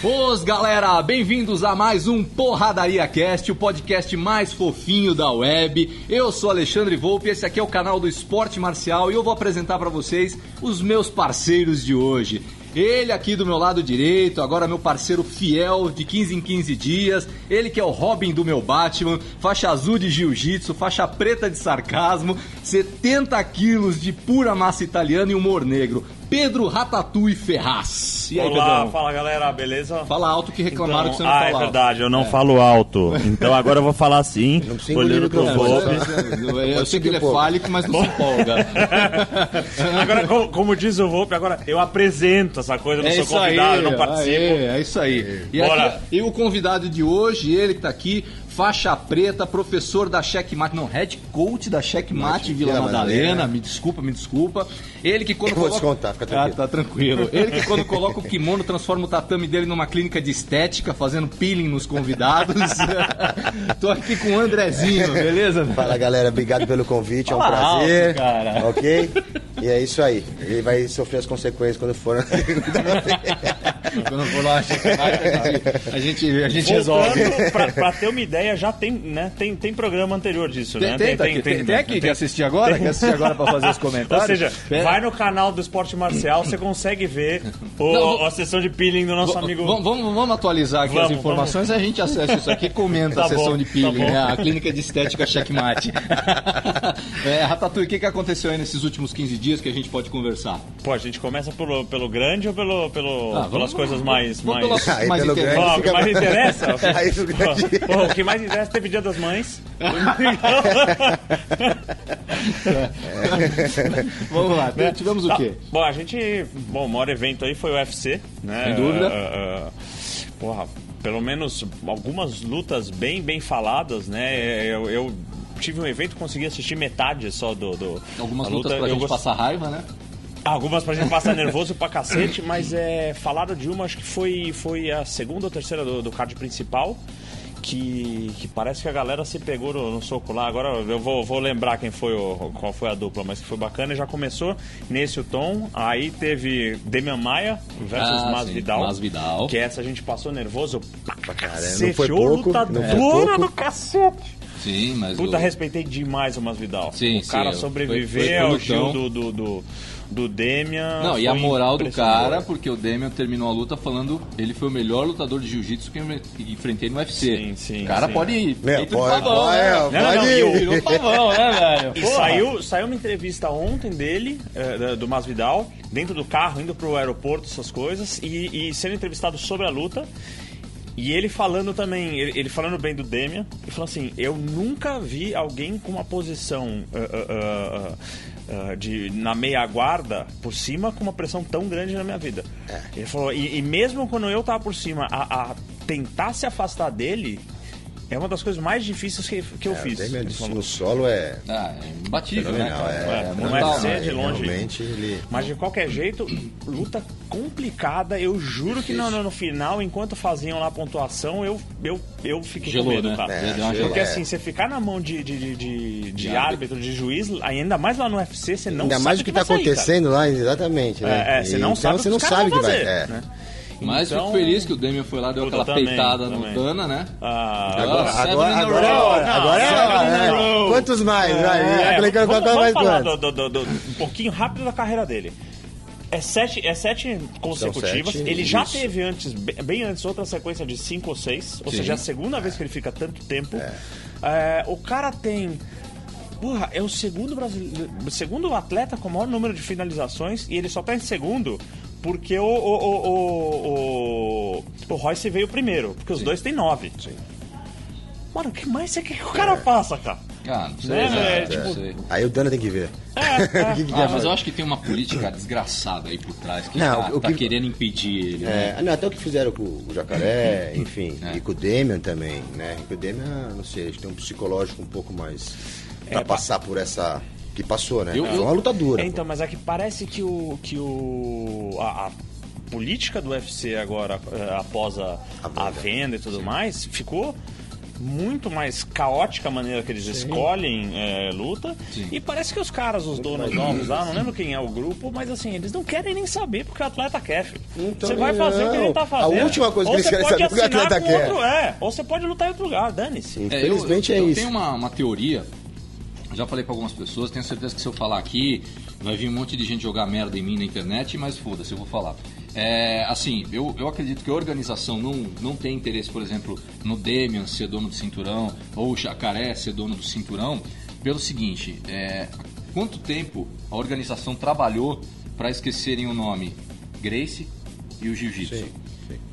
Os galera, bem-vindos a mais um Porradaria Cast, o podcast mais fofinho da web. Eu sou Alexandre Volpe, esse aqui é o canal do Esporte Marcial e eu vou apresentar para vocês os meus parceiros de hoje. Ele aqui do meu lado direito, agora meu parceiro fiel de 15 em 15 dias. Ele que é o Robin do meu Batman, faixa azul de jiu-jitsu, faixa preta de sarcasmo, 70 quilos de pura massa italiana e humor negro. Pedro Ratatouille Ferraz. E aí, Olá, Pedrão? fala galera, beleza? Fala alto que reclamaram então, que você não ah, fala é verdade, eu não é. falo alto. Então agora eu vou falar assim, olhando pro Volpe. Eu sei que ele é fálico, mas não se empolga. agora, como, como, diz o Volpe, agora eu apresento essa coisa, não é sou convidado, aí, não participo. é isso aí. E, Bora. Aqui, e o convidado de hoje, ele que tá aqui, faixa preta, professor da Checkmate, não, head coach da Checkmate Vila, Vila Madalena. Madalena, me desculpa, me desculpa. Ele que quando Eu coloca... vou descontar, fica tranquilo. Ah, tá tranquilo. Ele que quando coloca o kimono transforma o tatame dele numa clínica de estética, fazendo peeling nos convidados. Tô aqui com o Andrezinho, beleza? Fala galera, obrigado pelo convite, Fala é um prazer. Alto, cara. Ok? E é isso aí. Ele vai sofrer as consequências quando for Quando for lá, a gente, a gente resolve. Pra, pra, ter uma ideia, já tem, né? Tem, tem programa anterior disso, tem, né? Tem, tem, tem, tem, aqui, quer assistir agora? Quer assistir agora pra fazer os comentários? Ou seja, vai no canal do Esporte Marcial, você consegue ver a sessão de peeling do nosso amigo. Vamos, vamos atualizar aqui as informações, vamos. a gente acessa isso aqui e comenta tá a sessão de tá peeling, tá né? a clínica de estética checkmate. é, Ratatouille, o que, que aconteceu aí nesses últimos 15 dias que a gente pode conversar? Pô, a gente começa pelo, pelo grande ou pelo, pelo, ah, pelas coisas mais. Mais... Mais que mais interessa? O que mais interessa teve Dia das Mães. Vamos lá, tivemos o quê? Bom, a gente. Bom, o maior evento aí foi o UFC, né? Sem dúvida. Uh, uh, porra, pelo menos algumas lutas bem, bem faladas, né? Eu, eu tive um evento consegui assistir metade só do. do algumas lutas luta. pra eu gente gost... passar raiva, né? Algumas pra gente passar nervoso pra cacete, mas é, falaram de uma, acho que foi, foi a segunda ou terceira do, do card principal que, que parece que a galera se pegou no, no, soco lá. Agora eu vou, vou lembrar quem foi o, qual foi a dupla, mas que foi bacana. E já começou nesse o tom. Aí teve Demian Maia versus ah, Masvidal. Masvidal. Que essa a gente passou nervoso pra cacete. Não foi pouco, não foi pouco. do cacete. Sim, mas. Puta, o... respeitei demais o Masvidal. Sim, o cara sim, sobreviver ao Gil do, do, do do Demian. Não, e a moral do cara, porque o Demian terminou a luta falando ele foi o melhor lutador de jiu-jitsu que eu enfrentei no UFC. Sim, sim. O cara sim. pode ir. É, pode, pavão, é, né? pode, não, não, ir. Virou pavão, né, velho? E saiu, saiu uma entrevista ontem dele, é, do Masvidal, dentro do carro, indo pro aeroporto, essas coisas, e, e sendo entrevistado sobre a luta. E ele falando também, ele, ele, falando bem do Demian, ele falou assim: Eu nunca vi alguém com uma posição uh, uh, uh, de, na meia guarda por cima com uma pressão tão grande na minha vida. É. Ele falou: e, e, mesmo quando eu tava por cima, a, a tentar se afastar dele, é uma das coisas mais difíceis que, que eu é, fiz. O no solo é. Ah, é imbatível, né? É, é, não é ser de longe. Realmente ele... Mas de qualquer jeito, luta complicada. Eu juro que no, no, final, enquanto faziam lá a pontuação, eu, eu, eu fiquei Gelou, com medo, né? cara. É, Porque assim, você ficar na mão de, de, de, de, de árbitro, de juiz, ainda mais lá no UFC, você não ainda sabe mais o que, está acontecendo lá, exatamente. Né? É, você não então, sabe você não sabe o que vai. É. Né? Mas então, fico feliz que o Demian foi lá, deu aquela também, peitada também. no Dana, né? Ah, agora, agora, agora, é hora. Agora é hora. Quantos mais? Vai. É, vamos, vamos, vamos falar do, do, do, um pouquinho rápido da carreira dele. É sete, é sete consecutivas. Sete, ele já teve antes, bem antes, outra sequência de cinco ou seis. Ou Sim. seja, é a segunda vez que ele fica tanto tempo. É. É, o cara tem. Porra, é o segundo brasileiro, segundo atleta com o maior número de finalizações e ele só tá em segundo porque o, o, o, o, o Royce veio primeiro, porque os Sim. dois têm nove. Sim. Mano, o que mais você quer que o cara é. faça, cara? Cara, não sei, né? é, tipo... Aí o Dana tem que ver. É, é. que que ah, mas eu acho que tem uma política desgraçada aí por trás que não, tá, o tá que... tá querendo impedir ele. É, né? não, até o que fizeram com o Jacaré, enfim, é. e com o Demian também, né? E com o Demian, não sei, a gente tem um psicológico um pouco mais pra passar por essa que passou, né? Eu, Foi uma luta dura. É, então, mas é que parece que o. Que o a, a política do UFC agora, eh, após a, a, venda. a venda, e tudo Sim. mais, ficou muito mais caótica a maneira que eles Sim. escolhem é, luta. Sim. E parece que os caras, os donos novos lá, não lembro quem é o grupo, mas assim, eles não querem nem saber porque o atleta quer, filho. Então, você vai fazer não. o que ele tá fazendo. A última coisa que eles querem saber é o atleta quer. Outro, é, ou você pode lutar em outro lugar, dane-se. Infelizmente é, eu, eu, é isso. Eu tenho uma, uma teoria já falei para algumas pessoas, tenho certeza que se eu falar aqui, vai vir um monte de gente jogar merda em mim na internet, mas foda-se, eu vou falar. É, assim, eu, eu acredito que a organização não, não tem interesse, por exemplo, no Demian ser dono do cinturão, ou o Jacaré ser dono do cinturão, pelo seguinte, é, quanto tempo a organização trabalhou para esquecerem o nome Grace e o Jiu-Jitsu?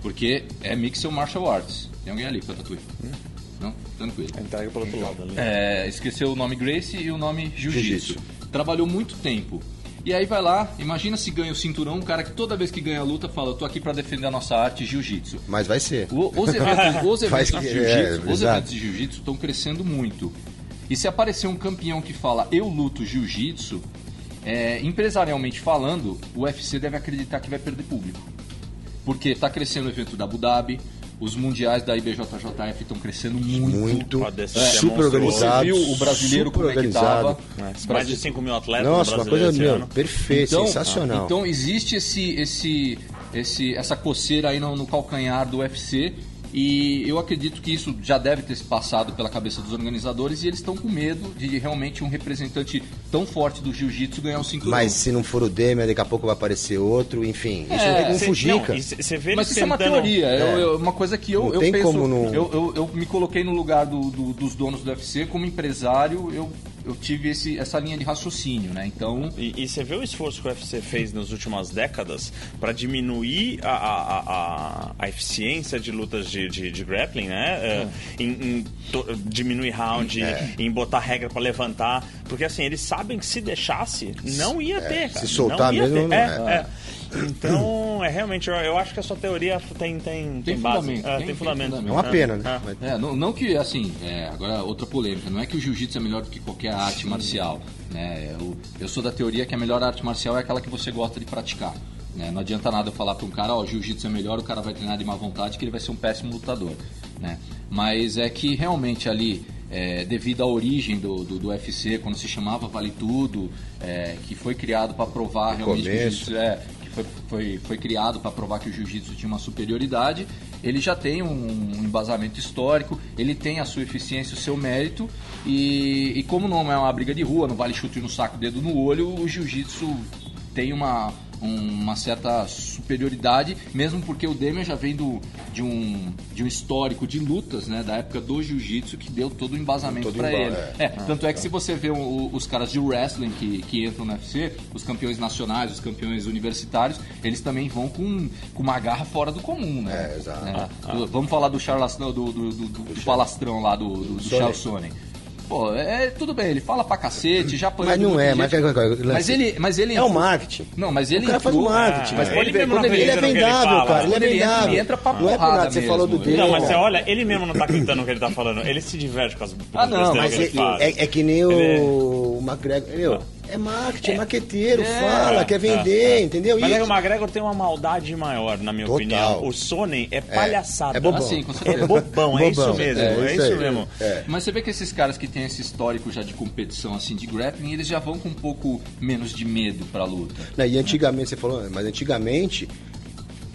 Porque é Mixed Martial Arts. Tem alguém ali com a tatuagem? Não? Tranquilo. Entrega pelo outro lado. Ali. É, esqueceu o nome Grace e o nome Jiu-Jitsu. Trabalhou muito tempo. E aí vai lá, imagina se ganha o cinturão, um cara que toda vez que ganha a luta fala, eu tô aqui para defender a nossa arte jiu-jitsu. Mas vai ser. O, os eventos, os eventos de jiu-jitsu é, jiu-jitsu estão crescendo muito. E se aparecer um campeão que fala, eu luto jiu-jitsu, é, empresarialmente falando, o UFC deve acreditar que vai perder público. Porque está crescendo o evento da Abu Dhabi, os mundiais da IBJJF estão crescendo muito. Muito. É, super organizado. Você viu o brasileiro como organizado. é que estava? É, mais de 5 mil atletas Nossa, uma coisa meu, perfeito, então, sensacional. Então existe esse, esse, esse, essa coceira aí no, no calcanhar do UFC e eu acredito que isso já deve ter se passado pela cabeça dos organizadores e eles estão com medo de realmente um representante tão forte do jiu-jitsu ganhar um cinturão. Mas se não for o Demian, daqui a pouco vai aparecer outro, enfim. É, isso não tem como fugir, cara. Mas isso tentando... é uma teoria, é. Eu, uma coisa que eu, não eu tem penso, como não... eu, eu, eu, me coloquei no lugar do, do, dos donos do UFC como empresário, eu eu tive esse, essa linha de raciocínio, né? Então. E, e, você vê o esforço que o UFC fez nas últimas décadas para diminuir a, a, a, a, eficiência de lutas de, de, de grappling, né? É. Em, em to, diminuir round, é. em botar regra para levantar. Porque assim, eles sabem que se deixasse, não ia é. ter, cara. Se soltar mesmo, ter. É, é, é. Então, é realmente, eu, eu, acho que a sua teoria tem, tem, tem, tem fundamento. É, tem, tem, fundamento. fundamento. É uma pena, né? É. é, não, não, que, assim, é, agora outra polêmica, não é que o jiu-jitsu é melhor do que qualquer arte marcial. Né? Eu, eu sou da teoria que a melhor arte marcial é aquela que você gosta de praticar. Né? Não adianta nada eu falar para um cara, ó, oh, jiu-jitsu é melhor, o cara vai treinar de má vontade que ele vai ser um péssimo lutador. Né? Mas é que realmente ali é, devido à origem do, do, do, UFC, quando se chamava Vale Tudo, é, que foi criado para provar no realmente começo. que é, foi, foi, foi criado para provar que o jiu-jitsu tinha uma superioridade, ele já tem um embasamento histórico, ele tem a sua eficiência, o seu mérito, e, e como não é uma briga de rua, não vale chute no saco, dedo no olho, o jiu-jitsu tem uma, uma certa superioridade, mesmo porque o Demian já vem do, de, um, de um histórico de lutas, né, da época do jiu-jitsu, que deu todo o embasamento para ele. É, é ah, tanto é que tá. se você vê o, os caras de wrestling que, que entram no UFC, os campeões nacionais, os campeões universitários, eles também vão com, com uma garra fora do comum, né? É, exato. Né? Ah, ah. Vamos falar do, Charles, do, do, do, do, do palastrão lá do, do, do Charles Sonnen. Pô, é tudo bem, ele fala pra cacete, já Mas não é, mas, é, mas ele, mas ele é o marketing. Não, mas ele o cara faz o marketing. mas pode ver, quando ele, ele é vendável, cara, ele é vendável. Ele entra pra não é nada, você falou do dele. Não, mas você olha, ele mesmo não tá acreditando no que ele tá falando, ele se diverte com as Ah, não, mas é, é, é, que nem o, o McGregor, é marketing, é, é maqueteiro, é, fala, quer vender, é, entendeu? Mas é o McGregor tem uma maldade maior, na minha Total. opinião. O Sonnen é palhaçada. É, bobão. Assim, É bobão, é isso mesmo. É, isso, mesmo. Mas você vê que esses caras que têm esse histórico já de competição, assim, de grappling, eles já vão com um pouco menos de medo pra luta. Não, e antigamente, você falou, mas antigamente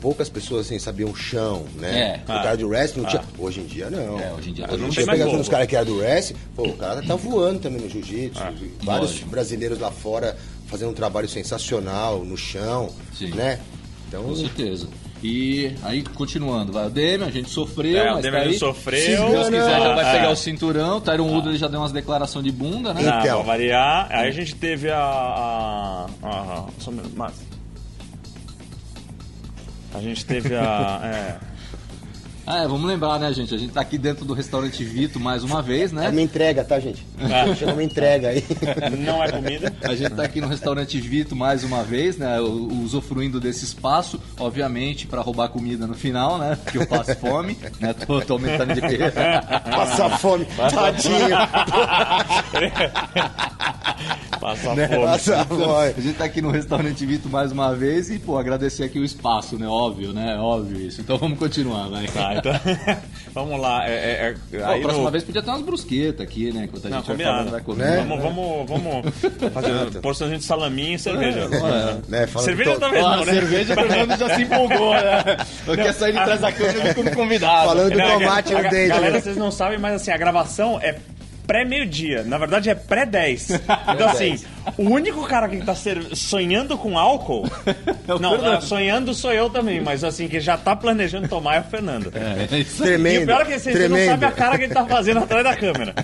poucas pessoas assim, sabiam o chão, né? É. O cara do wrestling não ah. tinha. Hoje em dia não. É, hoje em dia hoje não. Você pega os caras que eram do wrestling, pô, o cara tá voando também no jiu-jitsu. Ah, vários lógico. brasileiros lá fora fazendo um trabalho sensacional no chão, Sim. né? Então, Com certeza. E aí, continuando, vai. O Demian, a gente sofreu. É, o Demian tá sofreu. Se Deus quiser, já vai é. pegar o cinturão. O Tyron Woodley já deu umas declarações de bunda, né? Não, então. pra variar. Aí a gente teve a. a, a, a a gente teve a. É... Ah, é, vamos lembrar, né, gente? A gente tá aqui dentro do restaurante Vito mais uma vez, né? É uma entrega, tá, gente? É. Chama uma entrega aí. Não é comida. A gente tá aqui no restaurante Vito mais uma vez, né? Usufruindo desse espaço, obviamente, para roubar comida no final, né? Porque eu passo fome, né? Tô, tô aumentando de peso. Passar fome, tadinho. Passa né? fome. Passa fome. a gente tá aqui no restaurante Vito mais uma vez e, pô, agradecer aqui o espaço, né? Óbvio, né? Óbvio isso. Então vamos continuar, vai. Tá, então, vamos lá. É, é, é, Pô, aí a próxima no- vez podia ter umas brusquetas aqui, né? Enquanto a Não, gente vai combinado. falando, vai comer. Né? Vamos, vamos, vamos fazer porçãozinha de salaminho e cerveja. Né, falando Cerveja to- talvez Ó, não, a né? cerveja, o Fernando já se empolgou, né? Eu quero sair de trás da câmera como convidado. Falando do Não, tomate no dente. Galera, né? vocês não sabem, mas assim, a gravação é pré-meio-dia. Na verdade, é pré-10. Então, assim, o único cara que tá ser- sonhando com álcool. É não, Fernando. sonhando sou eu também, mas assim, que já tá planejando tomar é o Fernando. É, é isso aí. E Tremendo. o pior é que vocês, vocês não tremendo. sabem a cara que ele tá fazendo atrás da câmera.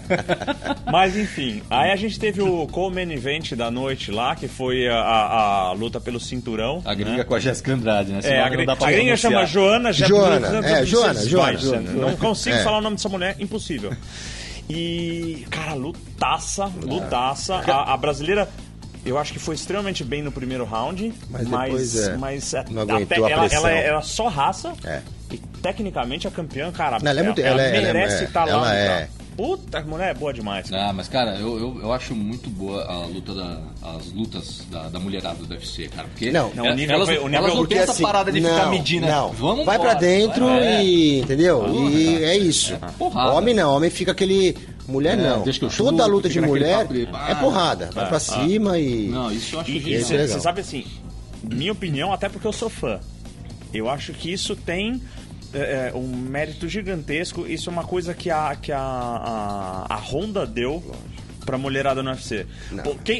Mas enfim, aí a gente teve o co-main event da noite lá, que foi a, a- a luta pelo cinturão. A gringa né? com a Jéssica Andrade, né? É, a, não gringa, dá pra a gringa chama Joana Joana, é, Joana, Joana, Jeb- Não consigo É. falar o nome dessa mulher, impossível. E, cara, lutaça, lutaça. A, a brasileira, eu acho que foi extremamente bem no primeiro round, Mas mas, é, mas não até- ela, ela era só raça. É. E tecnicamente a campeã, cara, Não, ela é muito- ela é- ela é- merece estar lá. ela é- lugar. Puta, a mulher é boa demais. cara. Ah, mas cara, eu, eu, eu acho muito boa a luta da, as lutas da, da mulherada do UFC, cara. Porque Não, não, o nível elas, foi- o nível- elas não têm essa assim, parada de ficar não, medindo. Não, Vamos vai pra embora. dentro É. e. Entendeu? Porra, e cara. é isso. Porrada. Homem não, homem fica aquele. Mulher É, não. deixa que eu Toda chuto, luta de mulher de- é porrada. Vai pra cima e. Não, isso eu acho E, é legal. você sabe assim, minha opinião, até porque eu sou fã, eu acho que isso tem é, é, um mérito gigantesco. Isso é uma coisa que a, que a, a, a Honda deu pra mulherada no UFC.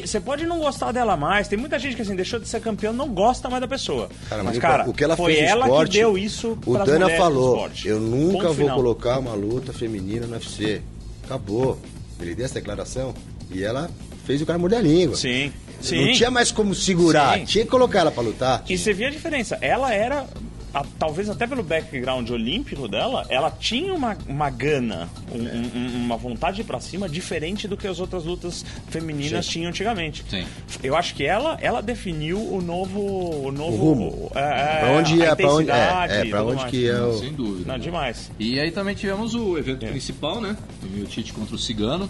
Você pode não gostar dela mais, tem muita gente que assim, deixou de ser campeão não gosta mais da pessoa. Cara, mas, mas cara, o que ela foi fez ela esporte, que deu isso O Dana falou: eu nunca Ponto vou final. colocar uma luta feminina no UFC. Acabou. Ele deu essa declaração e ela fez o cara morder a língua. Sim, sim. Não tinha mais como segurar, Sim. tinha que colocar ela pra lutar. E você via a diferença. Ela era, a- talvez até pelo background olímpico dela, ela tinha uma, uma gana, um- um- uma vontade pra cima diferente do que as outras lutas femininas Sim. tinham antigamente. Sim. Eu acho que ela, ela definiu o novo, o novo O rumo. É, é, Pra onde ia, pra onde, é, é, e pra onde mais. que é o. Sem dúvida. Não, demais. E aí também tivemos o evento É. principal, né? O Tite contra o Cigano.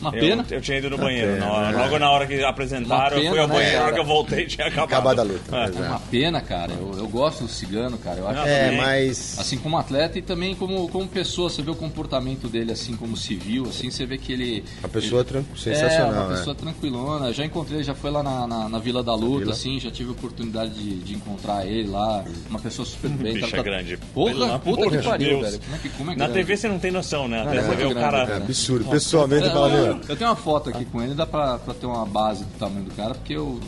Uma Eu, pena. eu tinha ido no banheiro. pena, na hora- né? Logo na hora que apresentaram, Uma eu fui ao pena, né, banheiro. Na hora que eu voltei, tinha acabado. Acabado a luta. É. Exato. Uma pena, cara. Eu, eu gosto do Cigano, cara. Eu acho É, também. mas. Assim como atleta e também como, como pessoa, você vê o comportamento dele assim como civil, assim, você vê que ele. Uma pessoa ele, tran- É, sensacional, uma é. pessoa tranquilona. Já encontrei, já foi lá na, na, na Vila da Luta, Vila. assim, já tive a oportunidade de, de encontrar ele lá. Uma pessoa super bem. bicho tá- é grande. Porra, Pelo puta que pariu, velho. Como é que como é Na grande? TV você não tem noção, né? É você muito vê o cara. cara. É absurdo. Pessoalmente, É, fala, eu, tenho uma foto aqui com ele, dá pra, pra ter uma base do tamanho do cara, porque eu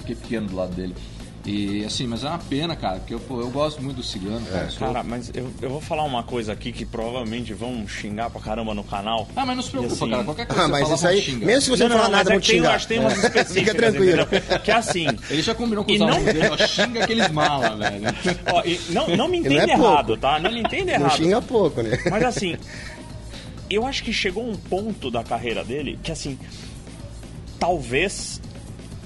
fiquei pequeno do lado dele. E assim, mas é uma pena, cara, porque eu, pô, eu gosto muito do cigano, cara. sou- Cara, mas eu, eu vou falar uma coisa aqui que provavelmente vão xingar pra caramba no canal. Ah, mas não se preocupa, assim- cara. Qualquer coisa Ah, que mas você isso falar, aí, vão xingar. mesmo se você não, falar mas nada, é vão te tem, xingar. acho que tem umas É. específicas. Fica tranquilo. entendeu? Que é assim. Ele já combinou com E os não- alunos dele, ó, xinga aqueles mala, velho. Ó, e não, não me não entenda é pouco. errado, tá? Não me entenda Não errado. xinga pouco, né? Mas assim, eu acho que chegou um ponto da carreira dele que assim, talvez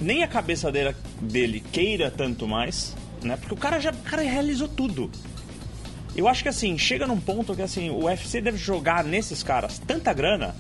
nem a cabeça dele, dele queira tanto mais, né? Porque o cara já o cara realizou tudo. Eu acho que assim, chega num ponto que assim, o UFC deve jogar nesses caras tanta grana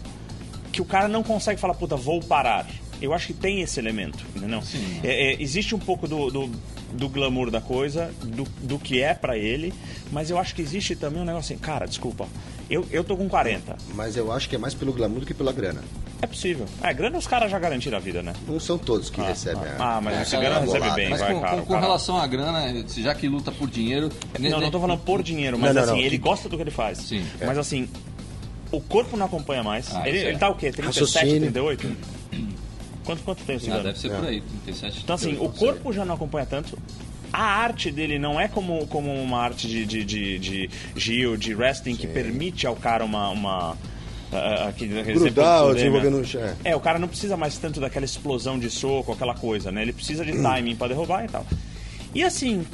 que o cara não consegue falar, puta, vou parar. Eu acho que tem esse elemento, entendeu? É, é, existe um pouco do, do, do glamour da coisa, do, do que é pra ele, mas eu acho que existe também um negócio assim, cara, desculpa, eu, eu tô com 40. Mas eu acho que é mais pelo glamour do que pela grana. É possível. É, grana os caras já garantiram a vida, né? Não são todos que recebem a. Ah, mas a o cigano grana recebe bolada. bem, Mas vai, com, cara. com- com cara- relação à grana, já que luta por dinheiro. né, Não, não tô falando por dinheiro, mas Não, não, assim, não. ele gosta do que ele faz. Sim. Mas assim, o corpo não acompanha mais. Ah, ele, é. ele tá o quê? 37, Raciocínio. 38? Quanto, quanto tem o Ah, cigano? deve ser por aí, 37. Então, assim, o corpo já não acompanha tanto. A arte dele não é como, como uma arte de, de, de, de Gil, de wrestling, que permite ao cara uma. uma que Grudar né? no chão. É, o cara não precisa mais tanto daquela explosão de soco, aquela coisa, né? Ele precisa de timing pra derrubar e tal. E assim.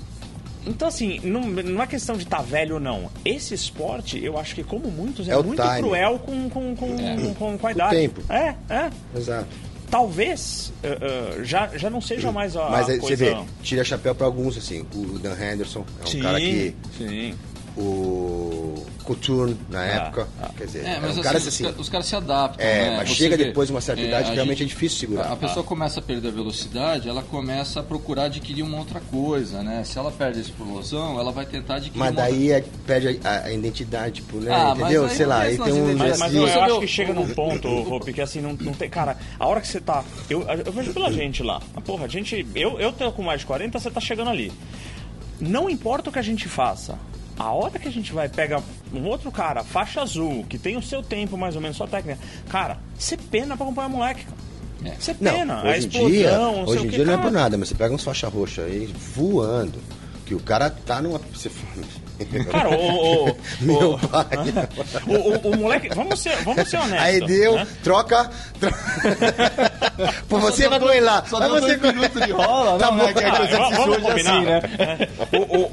Então, assim, não, não é questão de estar velho ou não. Esse esporte, eu acho que, como muitos, é, É o muito timing. cruel com, com, com, É. com, com a idade. tempo. É, é. Exato. Talvez eh, eh, já, já não seja mais a Mas aí coisa... você vê, tira chapéu pra alguns, assim. O Dan Henderson é um sim, cara que sim. O Couture na Ah, época. Quer dizer, É, mas um assim, cara os, assim. os caras se adaptam. É, né? mas Você chega vê, depois de uma certa idade, a realmente gente- é difícil segurar. A pessoa começa a perder a velocidade, ela começa a procurar adquirir uma outra coisa, né? Se ela perde a explosão, ela vai tentar adquirir Mas uma outra daí é, perde a, a identidade, tipo, né? Ah, Entendeu? Sei lá, aí tem um. Mas, Mas eu, eu acho que chega num ponto, Rô, porque assim, não, não tem. Cara, a hora que você tá. Eu, eu vejo pela gente lá. Ah, Porra, a gente. Eu, eu tô com mais de 40, você tá chegando ali. Não importa o que a gente faça. A hora que a gente vai, pega um outro cara, faixa azul, que tem o seu tempo mais ou menos, sua técnica. Cara, você pena pra acompanhar moleque. cara. É. Você Não, pena. a hoje em explosão, dia, não sei hoje o em que, dia não é cara. por nada, mas você pega uns faixa roxa aí voando, que o cara tá numa. Você Cara, o. o, Meu o, pai. o, o- o moleque. Vamos ser, vamos ser honestos. Aí deu, né? troca. tro- Pô, você vai lá. Só deu você dois minutos de rola, Tá não, bom, né? Cara, gente vamos- combinar. assim, né? O, o-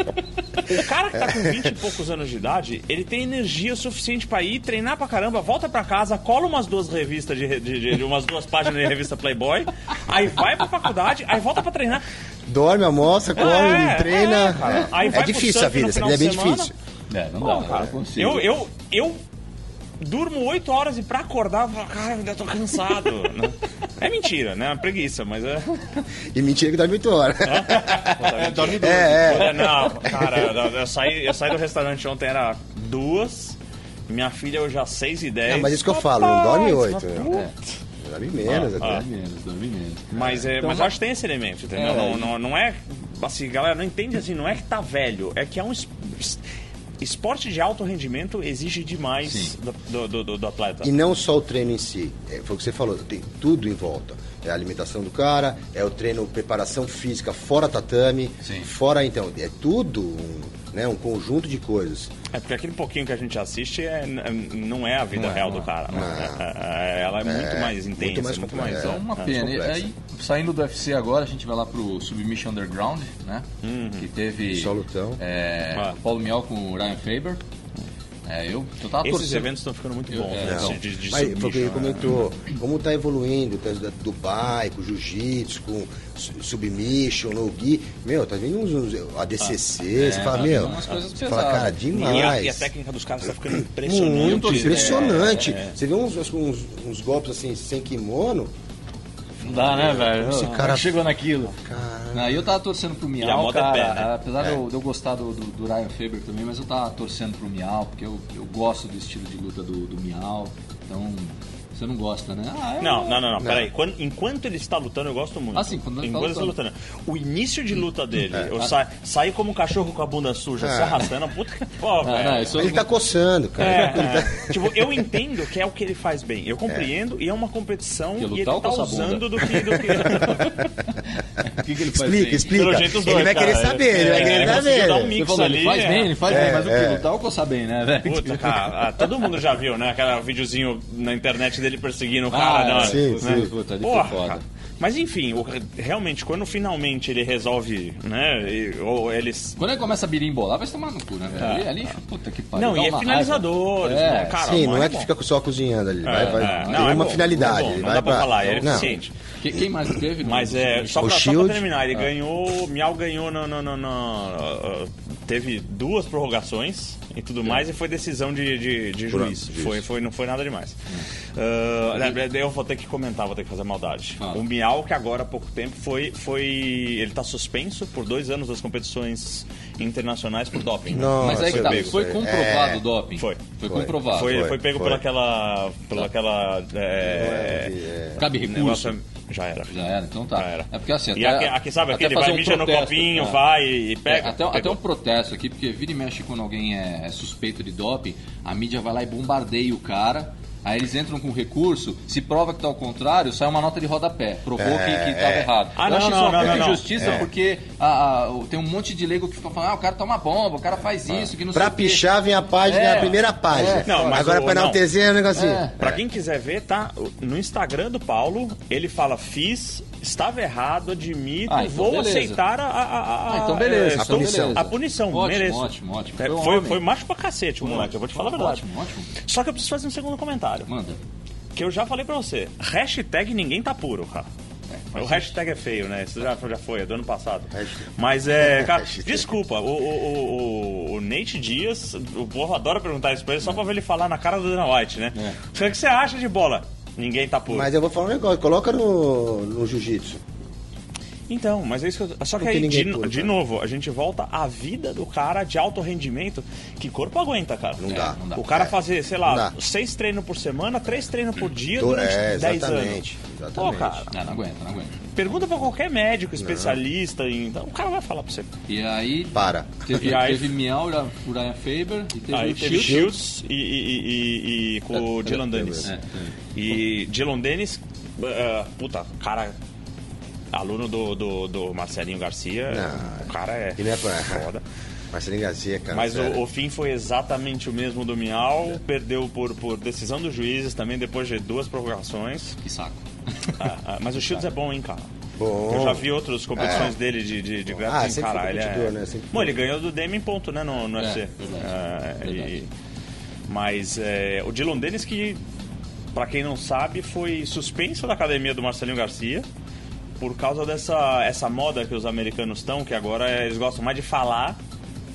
o cara que tá com 20 e poucos anos de idade, ele tem energia suficiente pra ir treinar pra caramba, volta pra casa, cola umas duas revistas de, de- de- de umas duas páginas de revista Playboy, aí vai pra faculdade, aí volta pra treinar. Dorme, almoça, come, É, treina. é. Aí É, vai é difícil a vida, essa vida é bem semana. difícil. É, não Pô, dá, cara, não consigo. eu, eu, eu durmo 8 horas e pra acordar, eu falo, cara, ainda tô cansado. É mentira, né? É uma preguiça, mas é. E mentira que dorme 8 horas. É, dorme dois. É, é. É, Não, cara, eu, saí, eu saí do restaurante ontem, era duas. Minha filha hoje às 6 e 10 Não, mas isso que eu falo, não dorme Rapaz, 8. mas, né? Dorme menos até. Dorme menos, dorme menos. Mas, é, Então, mas eu acho que tem esse elemento, entendeu? É, não, não, não é. Assim, galera, não entende assim, não é que tá velho, é que é um. Es- es- Esporte de alto rendimento exige demais do, do, do- do atleta. E não só o treino em si, é, foi o que você falou, tem tudo em volta. É a alimentação do cara, é o treino, preparação física fora tatame, Sim. fora então, é tudo um, né, um conjunto de coisas. É porque aquele pouquinho que a gente assiste é, não é a vida Não é, real não do é. cara. né? É- é- ela é, muito mais intensa, mais muito mais. Então, uma É, pena. E aí, saindo do UFC agora, a gente vai lá pro Submission Underground, né? Que teve Só lutão. é, Ah. Paulo Miel com o Ryan Faber. É, eu, eu tava Esses torcendo. eventos estão ficando muito Eu- bons. é, né? não. de, de Mas foi o que ele né? comentou, como está evoluindo, tá, da Dubai, com jiu-jitsu, com su- submission, no gi, meu, tá vindo uns, uns ADCC, você fala, tá meu, umas coisas você fala, cara, E a, demais. e a técnica dos caras tá ficando impressionante. Muito né? impressionante. É, é. Você vê uns, uns, uns golpes assim, sem kimono, Não dá, né, velho? Esse Como cara- chegou naquilo. Não, eu tava torcendo pro E a Miau, é cara. pé, né? Apesar de, eu, de eu gostar do, do, do Ryan Faber também, mas eu tava torcendo pro Miau, porque eu, eu gosto do estilo de luta do, do Miau. Então, você não gosta, né? Ah, é- Não, não, não, não, peraí. Quando- enquanto ele está lutando, eu gosto muito. Ah, sim, quando ele tá enquanto lutando. está lutando. O início de luta dele, É. eu sa sair como um cachorro com a bunda suja, se É. arrastando, puta que pô, Ah, não, isso Ele tá coçando, cara. É, é. tipo, eu entendo que é o que ele faz bem. Eu compreendo e é uma competição Que e ele tá bunda? usando do que. Do que... O que, que ele faz Explica, bem? explica. Os ele dois, vai querer cara. saber, ele vai É, querer saber. dar um mix falou, ele ali, faz é. bem, ele faz bem, mas o que é. lutar ou coçar bem, né, velho? Puta, cara, ah, todo mundo já viu, né? Aquele videozinho na internet dele perseguindo o cara. Ah, né? sim, né? sim. Puta, foi Porra, foda. Mas enfim, o- realmente, quando finalmente ele resolve, né? e- ou eles. Quando ele começa a birimbolar, vai se tomar no cu, né, velho? Ali, ali, puta que pariu. Não, e é uma finalizadores, raiva. né, É, cara? Sim, não é que bom. fica só cozinhando ali. Vai, vai, É, tem não, é uma bom, finalidade. é bom, ele não vai dá pra pra- falar, ele é Não. eficiente. Que- Quem mais teve? Mas é, só O pra, só pra Shield. terminar, Ah. ele ganhou. Miau ganhou no, no, no- no- uh, teve duas prorrogações e tudo mais, e foi decisão de, de, de juiz. Foi, foi, não foi nada demais. Uh, eu vou ter que comentar, vou ter que fazer maldade. Fala. O Miau, que agora há pouco tempo foi. foi ele tá suspenso por dois anos das competições internacionais por doping. né? Nossa, Mas aí que tá, foi comprovado É. o doping? Foi. Foi, Foi. comprovado. Foi, foi, foi pego foi. por aquela. Por aquela. é, É, Cabe recurso? negócio- já era. Já era, então tá. Já era. É porque assim, E até, aqui, aqui, sabe, até aquele fazer vai um mija no copinho, é. vai e É, pega. até, até pegou. um protesto aqui, porque vira e mexe quando alguém é, é suspeito de doping, a mídia vai lá e bombardeia o cara. Aí eles entram com recurso, se prova que tá ao contrário, sai uma nota de rodapé. Provou É, que, que tava é. errado. Ah, Eu não, acho isso não, uma não, não, injustiça, porque a- a- o- tem um monte de leigo que fica falando, ah, o cara toma bomba, o cara faz isso, que não sei Pra quê. pichar vem a página, É. a primeira página. É. Não, mas Agora o- pra não. enaltecer é um negocinho. É. Pra quem quiser ver, tá? No Instagram do Paulo, ele fala: fiz, estava errado, admito, Ah, então vou beleza. aceitar a. a, a- Ah, então beleza, é, então estou- beleza. A punição, Ótimo, mereço. ótimo, ótimo. É, Foi foi, foi macho pra cacete, moleque, eu vou te falar a verdade. Ótimo, ótimo. Só que eu preciso fazer um segundo comentário. Manda. Que eu já falei pra você. Hashtag ninguém tá puro, cara. O hashtag é feio, né? Isso já, já foi, é do ano passado. Mas é, cara, desculpa, o, o, o, o, Nate Dias, o povo adora perguntar isso pra ele só pra ver ele falar na cara do Dana White, né? É. O que você acha de bola? Ninguém tá por. Mas eu vou falar um negócio, coloca no, no jiu-jitsu. Então, mas é isso que eu... Só que aí, de, de, novo, a gente volta à vida do cara de alto rendimento. Que corpo aguenta, cara? Não, é, dá, não dá. O cara é. fazer, sei lá, seis treinos por semana, três treinos por dia durante é, dez anos. Exatamente. Pô, cara. Não, não aguenta, não aguenta. Pergunta pra qualquer médico, especialista, em, então o cara vai falar pra você. E aí. Para. Teve, aí, teve Miau, o Ryan Faber, e teve aí teve Shields, e, e, e, e, com é, o Dylan Dennis. É, e Dylan Dennis, uh, puta, cara aluno do, do, do Marcelinho Garcia, não, o cara é, ele é foda. Marcelinho Garcia, cara. Mas o, o, fim foi exatamente o mesmo do Miau. É. Perdeu por, por decisão dos juízes também, depois de duas prorrogações. Que saco. Ah, ah, mas o Shields é bom, hein, cara. Bom. Eu já vi outras competições é. dele de, de, de grappling, ah, cara. Ele é... né? Bom, ele ganhou do Demi em ponto, né, no, no é, UFC. Verdade, ah, verdade. E... Mas é, o Dylan Dennis, que, para quem não sabe, foi suspenso da academia do Marcelinho Garcia por causa dessa essa moda que os americanos estão, que agora eles gostam mais de falar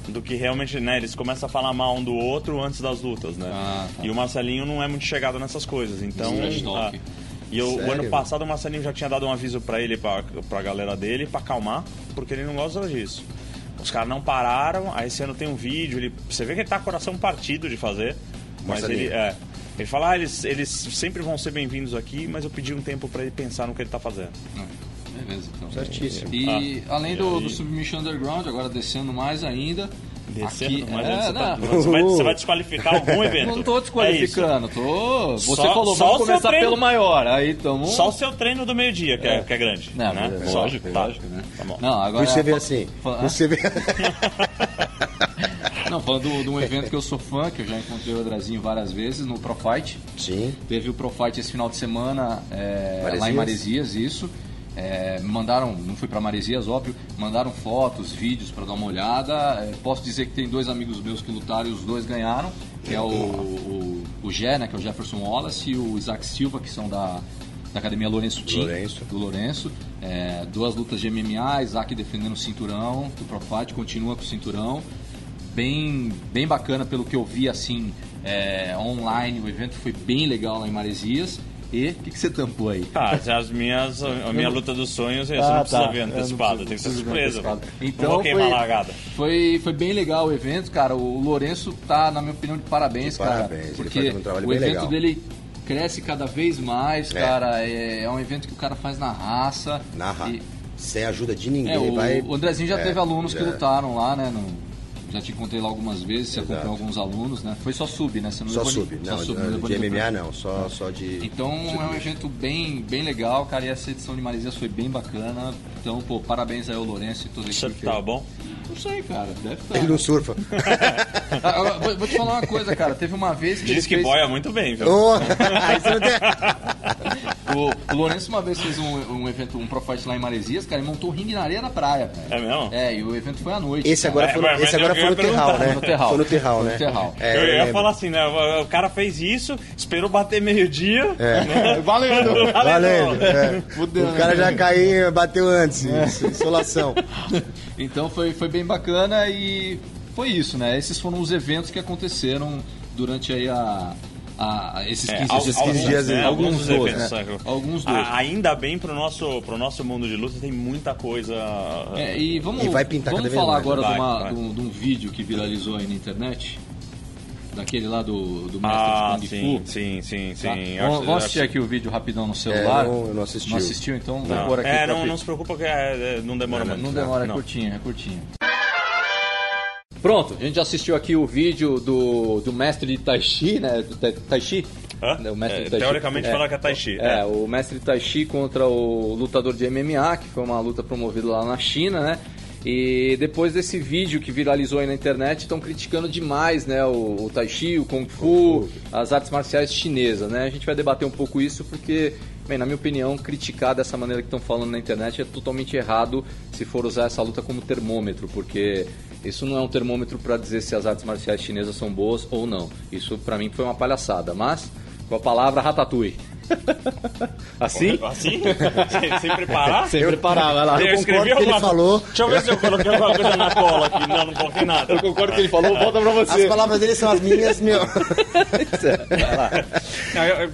do que realmente, né? Eles começam a falar mal um do outro antes das lutas, né? Ah, tá. E o Marcelinho não é muito chegado nessas coisas, então... Ah, e eu, o ano passado o Marcelinho já tinha dado um aviso para ele, pra, pra galera dele, para acalmar, porque ele não gosta disso. Os caras não pararam, aí esse ano tem um vídeo, ele, você vê que ele tá com o coração partido de fazer, mas ele... É, ele fala, ah, eles, eles sempre vão ser bem-vindos aqui, mas eu pedi um tempo para ele pensar no que ele tá fazendo. Hum. Beleza, então. Certíssimo. E ah, além do, do Submission Underground, agora descendo mais ainda. Descendo aqui, mais é, você, tá, você, vai, você, vai, desqualificar algum evento. Não estou desqualificando, é tô. Você só, falou, só vamos começar treino, pelo maior. Aí tamo... Só o seu treino do meio-dia, que é. é, que é grande. Não, né? É, lógico, tá. lógico, né? Tá bom. Não, agora. Você vê assim. Você vê. Não, falando de um evento que eu sou fã, que eu já encontrei o Adrazinho várias vezes no Profight. Sim. Teve o Profight esse final de semana é, lá em Maresias, isso. É, mandaram, não fui para Maresias, óbvio, mandaram fotos, vídeos para dar uma olhada. É, posso dizer que tem dois amigos meus que lutaram e os dois ganharam, que é o, o, o Gé, né, que é o Jefferson Wallace, e o Isaac Silva, que são da, da Academia Lourenço Team, Lourenço. do Lourenço. É, duas lutas de MMA, Isaac defendendo o cinturão do Profat, continua com o cinturão. Bem, bem bacana pelo que eu vi assim é, online, o evento foi bem legal lá em Maresias. E o que, que você tampou aí? Ah, as minhas, a minha luta dos sonhos, você ah, não precisa tá. ver antecipado, tem que ser surpresa. Então foi, largada. Foi, foi bem legal o evento, cara. O Lourenço tá, na minha opinião, de parabéns, de cara. Parabéns, porque um o evento legal. dele cresce cada vez mais, é. cara. É, é, um evento que o cara faz na raça. Na raça. Sem ajuda de ninguém. É, o, vai... o Andrezinho já é, teve alunos já. que lutaram lá, né? No, já te encontrei lá algumas vezes, você acompanhou alguns alunos, né? Foi só sub, né? Você não só sub, não, só sub, não de MMA não, só, só de... Então é um evento bem, bem legal, cara, e essa edição de Maresias foi bem bacana. Então, pô, parabéns aí ao Lourenço e toda a equipe. Você tá bom? Não sei, cara, deve estar. Ele não surfa. Ah, vou, vou, te falar uma coisa, cara, teve uma vez que Diz que fez... boia muito bem, viu? Oh, o, o Lourenço uma vez fez um, um evento, um Profite lá em Maresias, cara, e montou um ringue na areia da praia. É mesmo? É, e o evento foi à noite. Esse agora foi, é, esse agora foi no Terral, né? Terral. Foi no Terral, né? Terral. É, eu ia falar assim, né? O cara fez isso, esperou bater meio-dia. É. Né? Valendo! Valendo! É. o cara já caiu, bateu antes. É. Insolação. então foi, foi bem bacana e foi isso, né? Esses foram os eventos que aconteceram durante aí a, a, esses 15 é, dias. Alguns, dias né? alguns, alguns dois, né? né? Alguns dois. ainda bem pro nosso, pro nosso mundo de luta tem muita coisa. É, e vamos, e vai pintar vamos falar agora vai, de, uma, vai. De, um, de, um, vídeo que viralizou aí na internet. Daquele lá do, do mestre ah, de Kung sim, Fu. Sim, sim, sim. Tá? Vamos, assistir aqui o vídeo rapidão no celular. É, não, não assistiu. Não assistiu, então não. vou pôr aqui. É, não, não se preocupa que é, é não demora não, muito. Não demora, é curtinho, é curtinho. Pronto, a gente já assistiu aqui o vídeo do, do mestre de Tai Chi, né? Do tai Chi? Hã? O mestre é, tai teoricamente fala que é Tai Chi. É, é, o mestre de Tai Chi contra o lutador de MMA, que foi uma luta promovida lá na China, né? E depois desse vídeo que viralizou aí na internet, estão criticando demais, né, o, o Tai Chi, o Kung Fu, as artes marciais chinesas, né? A gente vai debater um pouco isso porque Bem, na minha opinião, criticar dessa maneira que estão falando na internet é totalmente errado se for usar essa luta como termômetro, porque isso não é um termômetro para dizer se as artes marciais chinesas são boas ou não. Isso para mim foi uma palhaçada, mas com a palavra Ratatouille. Assim? Assim? sem, sem preparar? Sem preparar, vai lá. Eu, Eu concordo que ele falou. Deixa eu ver se eu coloquei alguma coisa na cola aqui. Não, não coloquei nada. Eu concordo com o que ele falou, volta pra As você. palavras dele são as minhas, meu. Não, eu- eu-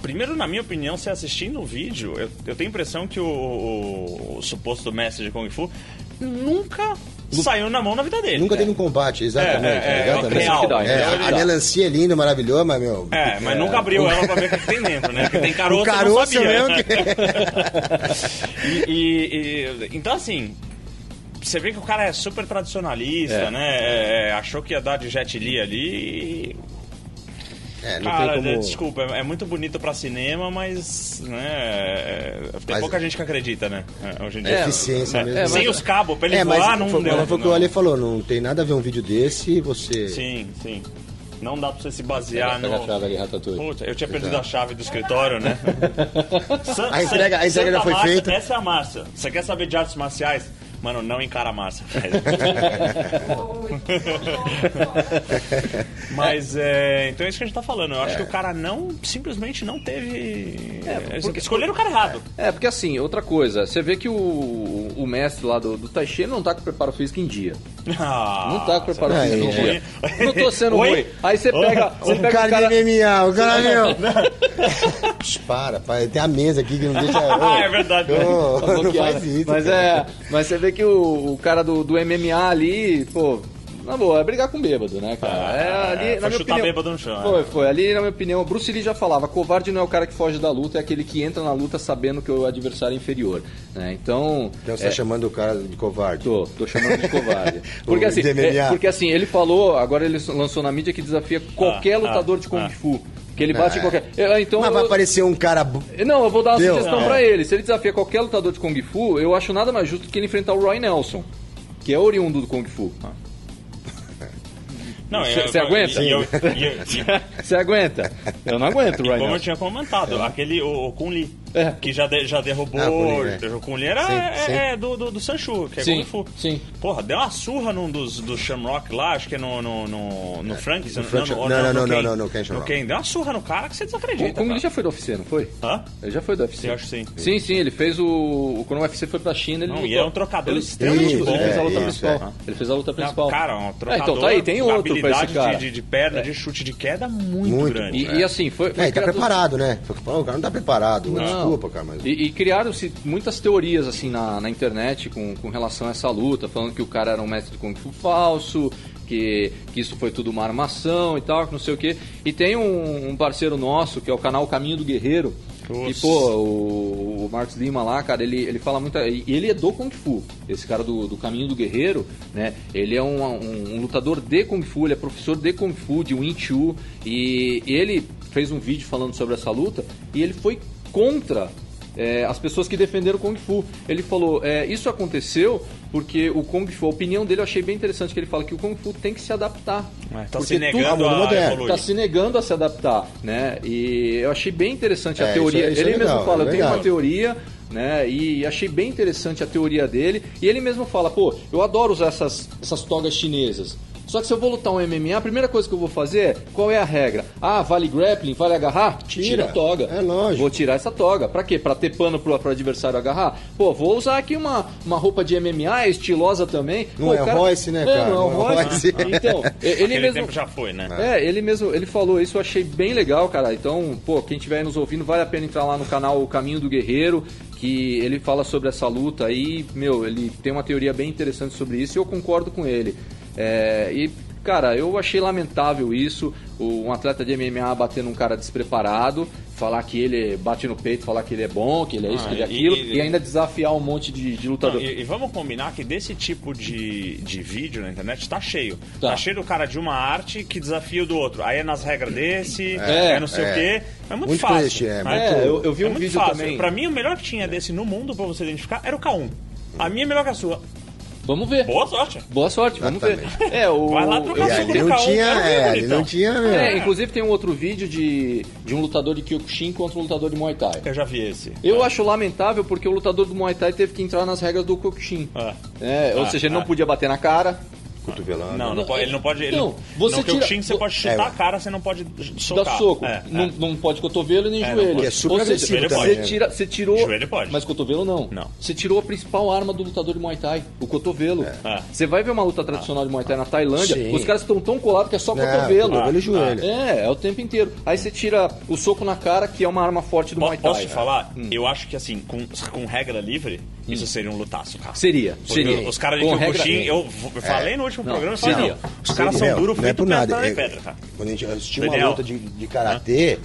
Primeiro, na minha opinião, se assistindo o vídeo, eu, eu tenho a impressão que o, o- o suposto mestre de Kung Fu nunca saiu na mão na vida dele. Nunca teve um combate, exatamente. É, é, é, exatamente. real. É, ele a melancia é linda, maravilhosa, mas, meu. É, mas nunca abriu ela pra ver o que tem dentro, né? Porque tem caroço, O caroço eu não sabia. mesmo que- E- e- e- então, assim, você vê que o cara é super tradicionalista, É. né? É, é, achou que ia dar de Jet Li ali e... É, não Cara, tem como. desculpa, é é muito bonito pra cinema, mas né, é, tem Mas- pouca gente que acredita, né? é, Hoje em dia. É eficiência é, mesmo. é, Sem mas- os cabos, pra ele É, voar, não foi, deu. mas foi o que o. Ale falou, não tem nada a ver um vídeo desse e você. Sim, sim. Não dá pra você se basear Pega a no... chave ali, Ratatouille. Puta, eu tinha perdido a chave do escritório, né? San- A entrega- a entrega já foi Márcia, feita. Essa é a Márcia. Você quer saber de artes marciais? Mano, não encara a Márcia. Mas é. Então é isso que a gente tá falando. Eu acho que o cara não. Simplesmente não teve. porque- Escolheram o cara errado. É, porque assim, outra coisa, você vê que o, o mestre lá do, do Tai Chi ele não tá com preparo físico em dia. Ah, Não tá com preparo é, físico em é. dia. Não tô sendo Oi? ruim. Aí você pega. Você O pega cara, o cara. de MMA, o cara meu. Psh, para, para, tem a mesa aqui que não deixa. Ah, é verdade. Tá não faz isso. Mas cara. é. Mas você vê que o, o cara do, do MMA ali, pô. Na boa, é brigar com bêbado, né, cara? Ah, é, ali, foi na minha chutar opinião, bêbado no chão, Foi, é. foi. Ali, na minha opinião, Bruce Lee já falava, covarde não é o cara que foge da luta, é aquele que entra na luta sabendo que o adversário é inferior. Né? Então. Então você é, tá chamando o cara de covarde. Tô, tô chamando de covarde. Porque assim, é, porque assim, ele falou, agora ele lançou na mídia que desafia qualquer Ah, lutador ah, de Kung ah. Fu. Que ele bate Ah, em qualquer. É, Então, Mas vai eu- aparecer um cara. não, eu vou dar uma Deu. sugestão É. pra ele. Se ele desafia qualquer lutador de Kung Fu, eu acho nada mais justo que ele enfrentar o Roy Nelson, que é oriundo do Kung Fu. Não, Você- aguenta? E, eu- e eu- e- Você aguenta? Eu não aguento Roy como eu tinha comentado, aquele, o, o Kun Lee, É. que já, de- já derrubou. Ah, o Kun Lee, é. o era Sim, é, sim. é do, do, do Sanchu, que é Sim, Kung Fu. sim. Porra, deu uma surra num dos, dos Shamrock lá, acho que é no, no, no, no Frank. no Frank- não, não, não, não, não, no Ken Shamrock. Ken. Deu uma surra no cara que você O desacredita. Kung Lee cara. já foi do UFC, não foi? Hã? Ele já foi do UFC. Eu acho que sim. Sim, sim, ele fez o. o- Quando o UFC foi pra China, ele Não, lutou. e é um trocador ele, extremamente ele fez a luta É, principal. isso, Ele fez a luta Não, principal. Cara, um É, trocador. então tá aí, tem outro pra habilidade esse cara. De, de, de perna, de chute de queda muito, Muito grande. E, e assim, foi. É, ele tá preparado, né? O cara não tá preparado. Não. Desculpa, cara, mas. E, e criaram-se muitas teorias assim na, na internet com, com relação a essa luta, falando que o cara era um mestre de Kung Fu falso, que, que isso foi tudo uma armação e tal, que não sei o quê. E tem um, um parceiro nosso, que é o canal Caminho do Guerreiro, que, Nossa. pô, o, o Marcos Lima lá, cara, ele, ele fala muito. E ele é do Kung Fu. Esse cara do, do Caminho do Guerreiro, né? Ele é um, um, um lutador de Kung Fu, ele é professor de Kung Fu, de Wing Chun. E ele fez um vídeo falando sobre essa luta e ele foi contra é, as pessoas que defenderam o Kung Fu. Ele falou, é, isso aconteceu porque o Kung Fu, a opinião dele eu achei bem interessante, que ele fala que o Kung Fu tem que se adaptar. É, tá se negando tudo- a. Está se negando a se adaptar, né? E eu achei bem interessante a É, teoria. isso é- isso é ele legal, mesmo fala, é eu tenho uma teoria, né? E achei bem interessante a teoria dele. E ele mesmo fala, pô, eu adoro usar essas, essas togas chinesas. Só que se eu vou lutar um MMA, a primeira coisa que eu vou fazer é, qual é a regra? Ah, vale grappling, vale agarrar? Tira, Tira. a toga. É lógico. Vou tirar essa toga. Pra quê? Pra ter pano pro, pro adversário agarrar? Pô, vou usar aqui uma, uma roupa de MMA, estilosa também. Não Pô, é o cara- Royce, né, É, cara? Não é o Não é Royce. Royce. Então, ele Aquele mesmo... tempo já foi, né? É, ele mesmo, ele falou isso, eu achei bem legal, cara. Então, pô, quem estiver nos ouvindo, vale a pena entrar lá no canal O Caminho do Guerreiro, que ele fala sobre essa luta aí, meu, ele tem uma teoria bem interessante sobre isso e eu concordo com ele. É, e, cara, eu achei lamentável isso, o- um atleta de MMA bater num cara despreparado, falar que ele bate no peito, falar que ele é bom, que ele é isso, Ah, que ele é e- aquilo, e- e, ainda desafiar um monte de, de Não, lutador. e, e vamos combinar que desse tipo de, de vídeo na internet tá cheio. Tá. Tá. cheio do cara de uma arte que desafia o do outro. Aí é nas regras desse, É, é, não sei é. o quê. É muito, Muito fácil. clichê, é, né? É, eu, eu vi É um muito vídeo fácil. também. Pra mim, o melhor que tinha desse no mundo pra você identificar era o K1. A minha é melhor que a sua. Vamos ver. Boa sorte. Boa sorte, vamos ver. É, o, Vai lá trocar E o não K1 tinha, é, mesmo, ali então. não tinha, meu. É, inclusive tem um outro vídeo de, de um lutador de Kyokushin contra um lutador de Muay Thai. Eu já vi esse. Eu É. acho lamentável porque o lutador do Muay Thai teve que entrar nas regras do Kyokushin. É. É, ou Ah, seja, ele não ah. podia bater na cara, Cotovelando. Não, não pode, ele não pode. Ele, Não, não, você no tira- você pode chutar É, a cara, você não pode socar. Dá soco. É, não, é. não pode cotovelo nem É, não joelho. é super Ou seja, agressivo você, né? tira, você tirou. Joelho pode. Mas cotovelo não. Não. Você tirou a principal arma do lutador de Muay Thai, o cotovelo. É. Você vai ver uma luta tradicional de Muay Thai na Tailândia, Sim. os caras estão tão colados que é só Não, cotovelo. cotovelo e joelho. É, é o tempo inteiro. Aí você tira o soco na cara, que é uma arma forte do Muay Thai. Posso te falar? Hum. Eu acho que assim, com, com regra livre, isso seria um lutaço, cara. Seria, seria. Os caras de Com Kyokushin, eu falei no último Não, programa, seria. não, os caras são duros Não é feito por nada. Eu- pedra, cara. Quando a gente assistiu uma Daniel. luta de, de karatê,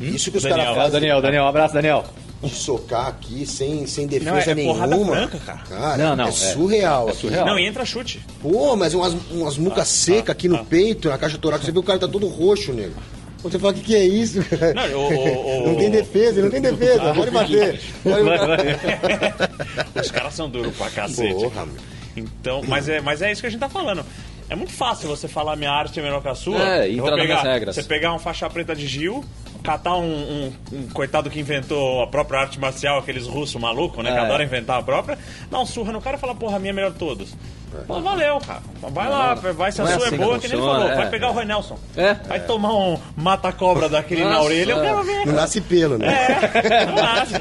isso que os caras Ah, fazem Daniel, Daniel, um abraço, Daniel. de socar aqui sem, sem defesa Não, é- é nenhuma. porrada franca, cara. Não, não, é, é. surreal. É aqui. surreal. Não, e entra chute. Pô, mas umas, umas mucas secas aqui no peito, na caixa torácica, você vê o cara tá todo roxo, nego. Você fala, o que, que é isso? Não, o- o- Não tem defesa, não tem defesa, pode bater. Pode Os caras são duros pra cacete. Porra, meu. Então, mas é, mas é isso que a gente tá falando. É muito fácil você falar minha arte é melhor que a sua. É, entra vou nas pegar, regras. Você pegar uma faixa preta de Gil, catar um, um- um coitado que inventou a própria arte marcial, aqueles russos malucos, né? Que É. adoram inventar a própria, dar um surra no cara e falar, porra, a minha é melhor de todos. Pô, valeu, cara. Vai lá, vai se a não é sua é assim que boa, que nem ele falou. Vai é. pegar o Roy Nelson. É. Vai tomar um mata-cobra daquele na Nossa. orelha, eu quero ver. Não nasce pelo, né? É, não nasce.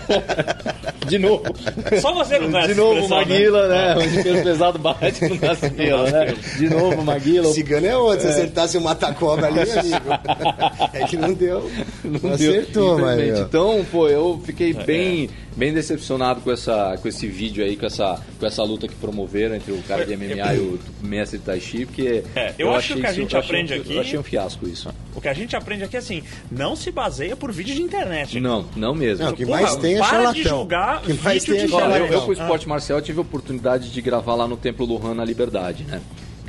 De novo. Só você não conhece De novo, né? Maguila, né? O peso pesado bate no nasce pelo, né? De novo, Maguila. Cigano é outro, se acertasse o mata-cobra ali, amigo. É que não deu. Não, deu, acertou, mas. Então, pô, eu fiquei bem, bem decepcionado com, essa, com esse vídeo aí, com essa, com essa luta que promoveram entre o cara de MMA e o mestre Tai Chi, porque É, eu acho que o que a isso- gente eu achei aprende aqui- Eu achei um fiasco isso. O que a gente aprende aqui é assim, não se baseia por vídeo de internet. Não, não mesmo. Não, o que Porra, mais tem é para charlatão. de julgar O que mais tem é de Olha, eu, charlatão. eu com o esporte marcial tive a oportunidade de gravar lá no Templo Luhan na Liberdade, né?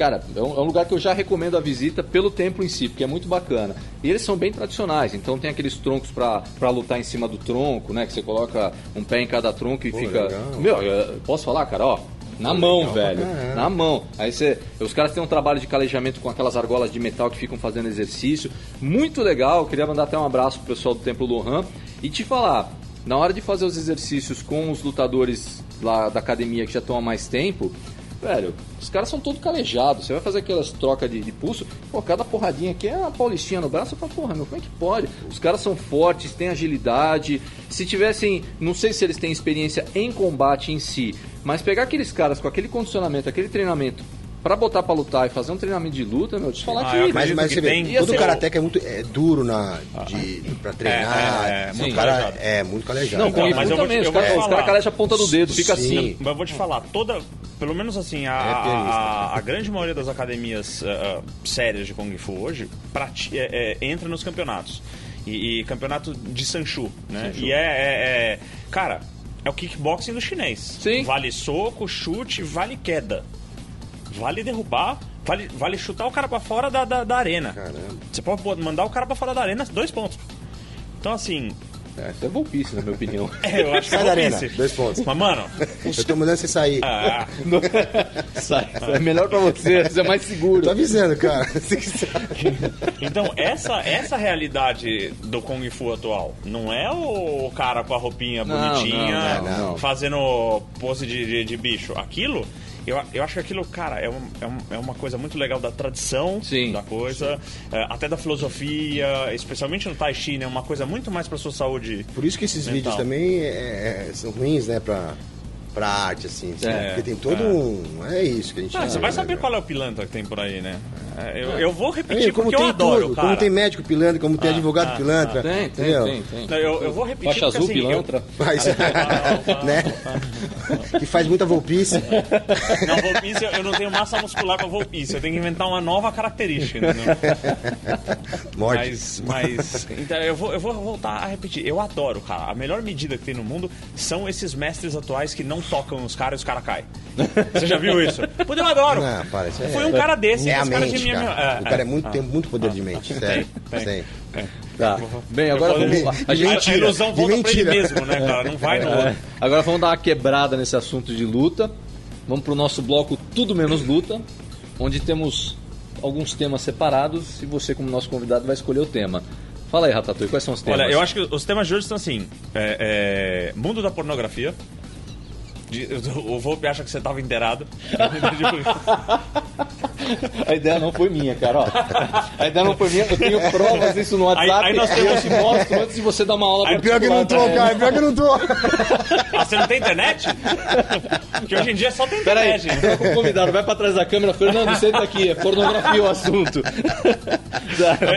Cara, é um, é um lugar que eu já recomendo a visita pelo templo em si, porque é muito bacana. E eles são bem tradicionais, então tem aqueles troncos pra pra lutar em cima do tronco, né? Que você coloca um pé em cada tronco e Pô, fica. legal. Meu, eu- posso falar, cara, ó. Na mão, legal velho. caramba. Na mão. Aí você. Os caras têm um trabalho de calejamento com aquelas argolas de metal que ficam fazendo exercício. Muito legal. Queria mandar até um abraço pro pessoal do Templo Lohan. E te falar, na hora de fazer os exercícios com os lutadores lá da academia que já estão há mais tempo, velho, os caras são todos calejados. Você vai fazer aquelas trocas de, de pulso, pô, cada porradinha aqui é uma paulistinha no braço, falo, porra, meu, como é que pode? Os caras são fortes, têm agilidade. Se tivessem, não sei se eles têm experiência em combate em si, mas pegar aqueles caras com aquele condicionamento, aquele treinamento. Pra botar pra lutar e fazer um treinamento de luta, meu, te falar Ah, que. eu Mas, mas que você vê, tem- todo karateca é muito é duro na, de, pra treinar. É, é, é, muito cara calejado. é muito calejado. Não, Então, Kung mas eu vou também. te- Os eu te os caras falar. calejam a ponta do dedo, fica Sim. assim. Mas eu vou te falar, toda. Pelo menos assim, a, É a, a grande maioria das academias ah, ah, sérias de Kung Fu hoje prati- é, é, entra nos campeonatos. E, e campeonato de Sanchu, né? E é, é- é- Cara, é o kickboxing do chinês. Sim. Vale soco, chute, vale queda. Vale derrubar, vale, vale chutar o cara pra fora da, da, da arena. Caramba. Você pode mandar o cara pra fora da arena, dois pontos. Então, assim, É, isso é golpice, na minha opinião. é, eu acho que Sai é da arena, dois pontos. Mas, mano, Eu tô mandando você sair. ah, Sai, é melhor pra você, você é mais seguro. Tô avisando, cara. Que. Então, essa, essa realidade do Kung Fu atual não é o cara com a roupinha Não, bonitinha, não, não, não. fazendo pose de, de, de bicho. Aquilo, eu, eu acho que aquilo, cara, é, um, é, um- é uma coisa muito legal da tradição Sim, da coisa, é, até da filosofia, especialmente no Tai Chi, né? Uma coisa muito mais pra sua saúde. Por isso que esses Mental. vídeos também é, é, são ruins, né, pra, pra arte, assim. É, Porque tem todo um. É isso que a gente Ah, você vai né, saber cara? qual é o pilantra que tem por aí, né? É, eu, eu vou É, repetir como porque tem eu adoro, tudo, cara. como tem médico pilantra, como tem advogado ah, pilantra. Tem, tem, tem, tem. Não, eu, eu vou repetir Faixa azul, assim, eu- pilantra. Mas, né? que faz muita volpice. Não, volpice, eu- eu não tenho massa muscular pra volpice. Eu tenho que inventar uma nova característica, entendeu? Morte. Mas, mas então, eu, vou, eu vou voltar a repetir. Eu adoro, cara. A melhor medida que tem no mundo são esses mestres atuais que não tocam os caras e os caras caem. Você já viu isso? Pô, eu adoro. Não, para, isso é- Foi um cara desse. É a esse cara mente, de minha- cara. é, o cara é é. muito, tem muito poder de mente, sério. tem. Tem. Tá. Bem, agora vamos. A gente- a ilusão volta pra ele mentira. mesmo, né, cara? Não vai no É, outro. agora vamos dar uma quebrada nesse assunto de luta. Vamos pro nosso bloco Tudo Menos Luta, onde temos alguns temas separados e você, como nosso convidado, vai escolher o tema. Fala aí, Ratatouille, quais são os temas? Olha, eu acho que os temas de hoje são assim: é, é, mundo da pornografia. O Volpe acha que você estava inteirado. A ideia não foi minha, cara. Ó. A ideia não foi minha. Eu tenho provas disso no WhatsApp. Aí- aí nós temos- eu te mostro antes de você dar uma aula Aí Pior que eu não tô, cara. Pior que eu não tô. Ah, você não tem internet? Porque hoje em dia só tem Peraí, internet. tô com o convidado, vai pra trás da câmera. Fernando, senta aqui, é pornografia o assunto.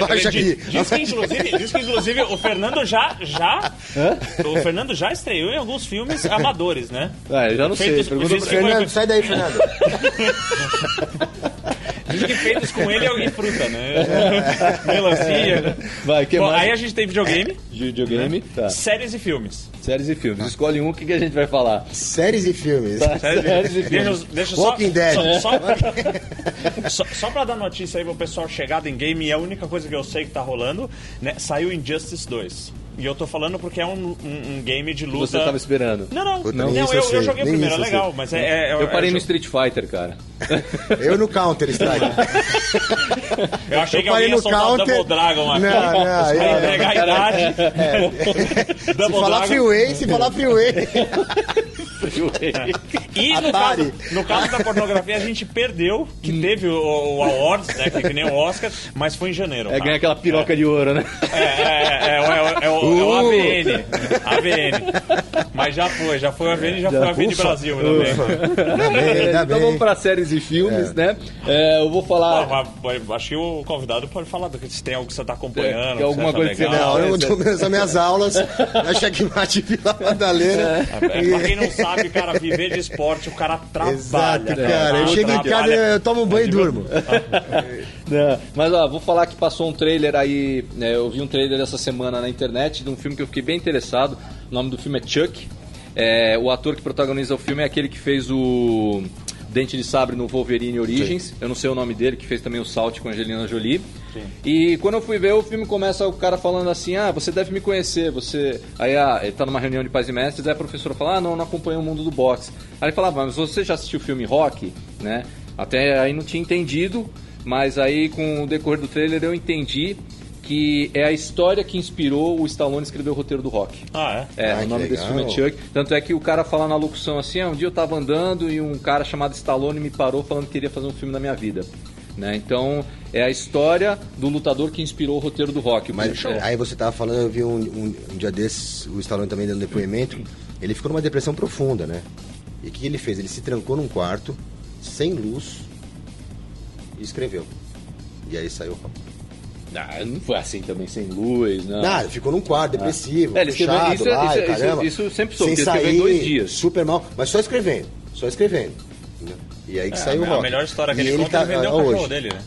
Abaixa Diz- aqui. Diz que, inclusive, diz que, inclusive, o Fernando já, já, o Fernando já estreou em alguns filmes amadores, né? Ah, eu já não sei. Feitos- Pergunta diz pra... que- Fernando, sai daí, Fernando. Diz que feitos com ele é fruta, né? Melancia. Vai, que Bom, mais? aí a gente tem videogame, Videogame, tá. séries e filmes. Séries e filmes. Escolhe um, o que, que a gente vai falar? Séries e filmes. Tá, Séries, séries e deixa, filmes. eu- deixa eu Walking só, Dead. Só, só, só, só pra dar notícia aí pro pessoal chegado em game, e a única coisa que eu sei que tá rolando, né? Saiu Injustice 2. E eu tô falando porque é um, um, um game de luta. Você tava esperando. Não, não, Puta, não, nem eu, eu eu, joguei o nem primeiro, é legal, sei. mas é. é- é- Eu parei é- no Street Fighter, cara. Eu no Counter Strike. Eu achei Eu que alguém parei ia no soltar o Counter. Double Dragon aqui. Não, não, eu- entregar a idade. Se Double falar Dragon. freeway, se falar freeway. E no caso, no caso da pornografia, a gente perdeu, que teve o, o Awards, né? Que, que nem o Oscar, mas foi em janeiro. É tá? ganhar aquela piroca de ouro, né? É, é, é, é, o- é, o- é o Uh. AVN. AVN. Mas já foi, já foi o AVN já, foi o AVN Ufa, Brasil também. Bem, então vamos pra séries e filmes, né? É, eu vou falar. Ah, mas, mas acho que o convidado pode falar do que se tem algo que você tá acompanhando. É, que alguma coisa que você legal. Não, eu tô começando minhas aulas na Checkmate Vila Madalena. É, pra quem não sabe, cara, viver de esporte, o cara trabalha. Exato, cara. Eu Trabalha, chego em casa, eu tomo um banho e durmo. Não, mas ó, vou falar que passou um trailer aí. né, eu vi um trailer essa semana na internet de um filme que eu fiquei bem interessado. O nome do filme é Chuck. É, o ator que protagoniza o filme é aquele que fez o Dente de Sabre no Wolverine Origins. Eu não sei o nome dele, que fez também o Salt com a Angelina Jolie. E quando eu fui ver, o filme começa o cara falando assim: Ah, você deve me conhecer. Você. Aí ah, ele tá numa reunião de pais e mestres, aí a professora fala: Ah, não, não acompanho o mundo do boxe. Aí ele fala: ah, Mas você já assistiu o filme Rock? Né? Até aí não tinha entendido, mas aí com o decorrer do trailer eu entendi que é a história que inspirou o Stallone escrever o roteiro do Rock. Ah, é? É, Ai, o nome desse filme é Chuck. Tanto é que o cara fala na locução assim: ah, um dia eu tava andando e um cara chamado Stallone me parou falando que queria fazer um filme na minha vida. Né? Então, é a história do lutador que inspirou o roteiro do Rock. Mas É. aí você tava falando, eu vi um, um- um dia desses, o Stallone também dando depoimento. Ele ficou numa depressão profunda, né? E o que ele fez? Ele se trancou num quarto, sem luz, e escreveu. E aí saiu o Rock. Ah, não foi assim também, sem luz, não. Nada, ficou num quarto, depressivo, É, fechado isso é- lá, isso é- e caramba. isso- isso sempre soube, Sem sair, dois dias. super mal, mas só escrevendo, só escrevendo. E aí que saiu o a, Rock. a melhor história que E ele, conta é tá- ele vendeu ah, o cachorro hoje. dele, né?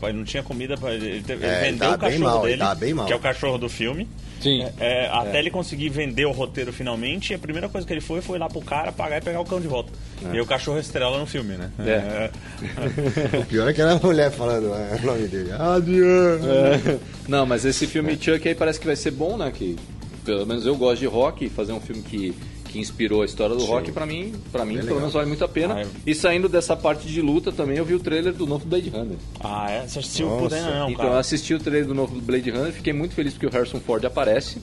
Pra- não tinha comida pra. Ele, teve- ele É, ele vendeu tava o cachorro bem mal, ele dele, tava bem mal. que é o cachorro do filme. Sim. É, até ele conseguir vender o roteiro finalmente, a primeira coisa que ele foi foi lá pro cara pagar e pegar o cão de volta. E aí o cachorro estrela no filme, né? É. O pior é que era a mulher falando é, o nome dele. Adriano. É. Não, mas esse filme Chuck aí parece que vai ser bom, né? Que pelo menos eu gosto de rock, e fazer um filme que, que inspirou a história do rock, pra mim, para mim, pelo legal. menos vale muito a pena. Ah, eu- E saindo dessa parte de luta também, eu vi o trailer do novo Blade Runner. Ah, é? Você assistiu Nossa. por dentro, não, então eu cara. assisti o trailer do novo Blade Runner, fiquei muito feliz porque o Harrison Ford aparece,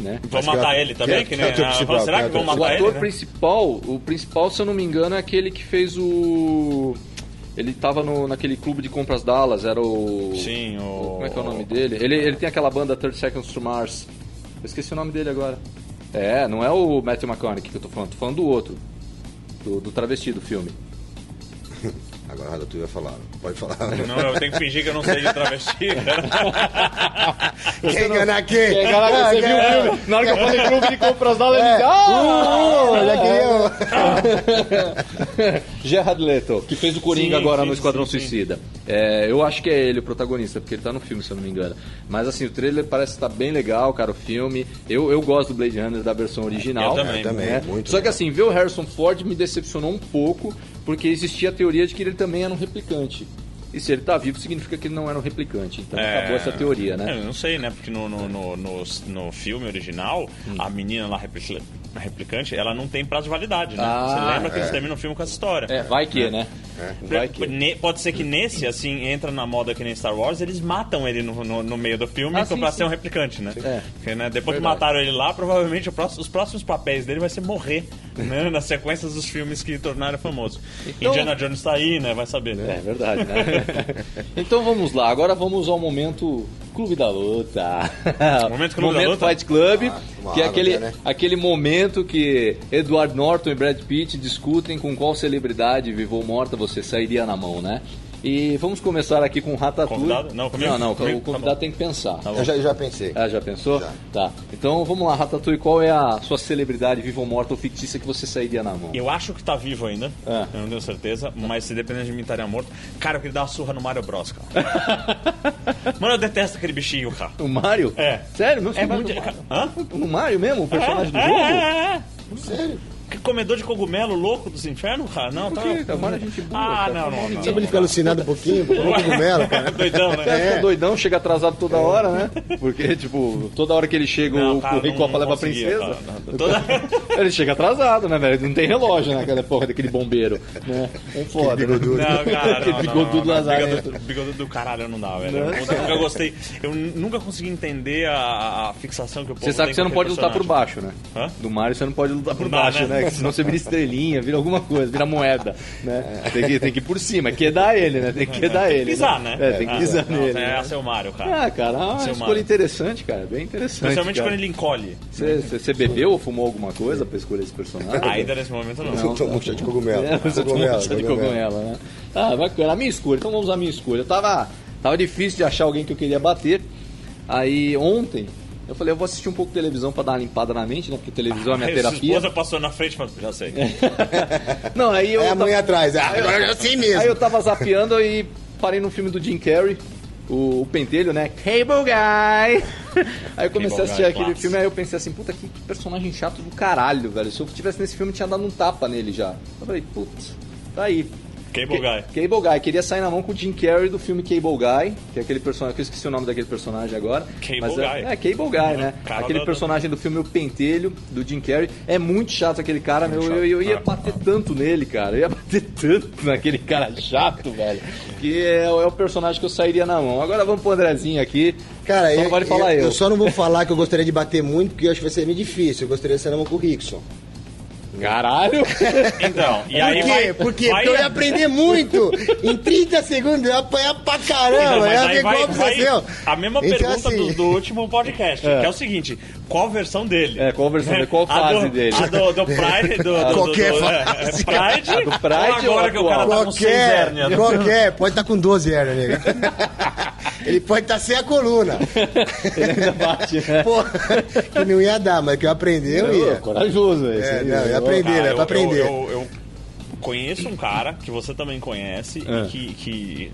né? Vão matar é- ele também? que Que é- nem, que é o principal, será que é vão o O matar ator ele? né? principal, o principal, se eu não me engano, é aquele que fez o. Ele tava no, naquele clube de compras Dallas, era o. Sim, o. Como é que é o nome dele? Ele, ele tem aquela banda 30 Seconds to Mars. Eu esqueci o nome dele agora. É, não é o Matthew McConaughey que eu tô falando, tô falando do outro. Do, do travesti do filme. Agora tu ia falar. Pode falar. Não, eu tenho que fingir que eu não sei de travesti, cara. Quer enganar quem? É, galera, você viu o filme? Na hora que eu falei clube de compras Dallas, ele É. disse, ah! Uh, já queria... Gerard Leto, que fez o Coringa Sim, agora sim, no Esquadrão sim, sim. Suicida. É, eu acho que é ele o protagonista, porque ele tá no filme, se eu não me engano. Mas assim, o trailer parece estar bem legal, cara, o filme. Eu, eu gosto do Blade Runner da versão original. Eu também. Eu também, né? muito Só que assim, ver o Harrison Ford me decepcionou um pouco, porque existia a teoria de que ele também era um replicante. E se ele tá vivo, significa que ele não era um replicante. Então acabou essa teoria, né? É, eu não sei, né? Porque no, no, no, no, no filme original, Hum. a menina lá repli- replicante, ela não tem prazo de validade, né? Ah, Você lembra que é. eles terminam o filme com essa história. É, vai que, né? Vai que. Pode ser que nesse, assim, entra na moda que nem Star Wars, eles matam ele no, no, no meio do filme Ah, então, sim, pra sim. ser um replicante, né? É. Porque, né, depois Verdade. que mataram ele lá, provavelmente próximo- os próximos papéis dele vai ser morrer, né? Nas sequências dos filmes que tornaram famoso. Então- Indiana Jones tá aí, né? Vai saber, né? É verdade, né? então vamos lá, agora vamos ao momento Clube da Luta. Momento Clube da momento Luta? Fight Club, Ah, que é aquele, né? aquele momento que Edward Norton e Brad Pitt discutem com qual celebridade, viva ou morta, você sairia na mão, né? E vamos começar aqui com o Ratatouille. Convidado? Não, comigo? não, não, Comigo? o Tá convidado bom. tem que pensar. Tá. Eu já, já pensei. Ah, já pensou? Já. Tá. Então vamos lá, Ratatouille, qual é a sua celebridade, viva ou morta ou fictícia que você sairia na mão? Eu acho que tá vivo ainda, É. eu não tenho certeza, mas se depender de mim estaria morto. Cara, eu queria dar uma surra no Mario Bros, cara. Mano, eu detesto aquele bichinho, cara. O Mario? É. Sério? Não É muito. do Mario? Hã? No Mario mesmo, o personagem do É, jogo? é, é, é. Sério? Que comedor de cogumelo louco dos infernos, cara? Não, Por tá. Cara, Mario é gente boa, Ah, cara. não, não, não. Sabe ele fica alucinado um pouquinho, com um cogumelo, cara. Doidão, né? cara fica doidão, chega atrasado toda hora, né? Porque, tipo, toda hora que ele chega, Não, o cara, Rei não- Copa não leva a conseguia, princesa. cara, não. Toda- Ele chega atrasado, né, velho? Não tem relógio, né? Aquela porra daquele bombeiro. Né? Um foda. né? bigodudo. Não, cara, Aquele não, não, bigodudo não, lazarento. bigodudo, bigodudo do caralho não dá, velho. Não. Eu nunca gostei. Eu nunca consegui entender a, a fixação que o povo Você sabe que você não com pode lutar por personagem. baixo, né? Hã? Do Mario você não pode lutar por Não dá, baixo, né? né? Que senão você vira estrelinha, vira alguma coisa, vira moeda, né? Tem que, tem que ir por cima, quedar ele, né? Tem que quedar ele. Pisar, né? É, tem que Ah, pisar não, nele. É, né? esse é o Mario, cara. Ah, cara, é uma Seu escolha interessante, cara. Bem interessante. Especialmente cara. quando ele encolhe. Você, você- você bebeu ou fumou alguma coisa pra escolher esse personagem? Ainda nesse momento não. Eu tomo um chá de cogumelo. É, você tomou chá de cogumelo. né? Ah, bacana. A minha escolha, então vamos usar a minha escolha. Eu tava, tava difícil de achar alguém que eu queria bater. Aí ontem, eu falei, eu vou assistir um pouco de televisão pra dar uma limpada na mente, né? Porque televisão é minha Aí Sua terapia. esposa passou na frente e falou, já sei. Não, aí eu. Aí a tava- mãe atrás. Ah, agora é assim mesmo. Aí eu tava zapeando e parei no filme do Jim Carrey, o, o Pentelho, né? Cable Guy! Aí eu comecei Cable a assistir Guy, aquele clássico. filme, aí eu pensei assim, puta, que personagem chato do caralho, velho. Se eu tivesse nesse filme, tinha dado um tapa nele já. Eu falei, putz, tá aí. Cable Guy. Cable Guy, queria sair na mão com o Jim Carrey do filme Cable Guy, que é aquele personagem, que eu esqueci o nome daquele personagem agora. Cable mas é, Guy. É, Cable Guy, né? Cara aquele da- personagem do filme O Pentelho, do Jim Carrey. É muito chato aquele cara, meu. Eu, eu ia Ah. bater tanto nele, cara. Eu ia bater tanto naquele cara chato, velho. Que é, é o personagem que eu sairia na mão. Agora vamos pro Andrezinho aqui. Cara, Só eu, não vale falar eu, eu. eu só não vou falar que eu gostaria de bater muito, porque eu acho que vai ser meio difícil. Eu gostaria de ser na mão com o Rickson. Caralho! Então, e aí Por quê? vai... Por quê? vai- Porque eu ia aprender muito. Em 30 segundos eu ia apanhar pra caramba. Então, ia aí ver vai, vai aconteceu. a mesma Então, pergunta assim, do, do último podcast, que é o seguinte, qual versão dele? É, qual versão dele? Qual A fase do, dele? A do, do Pride, do, do, Qualquer do, do, é, fase. Pride, A do Pride ou ou agora que o cara tá com seis Qualquer, hérnias. qualquer, pode estar com 12 hérnias, nega. Ele pode estar sem a coluna. Ele ainda bate, né? Pô, que não ia dar, mas que eu aprendi, eu ia. Corajoso esse. É, não, eu né? ia aprender, Cara, é pra eu- aprender. Eu, eu- eu conheço um cara que você também conhece É. e que, que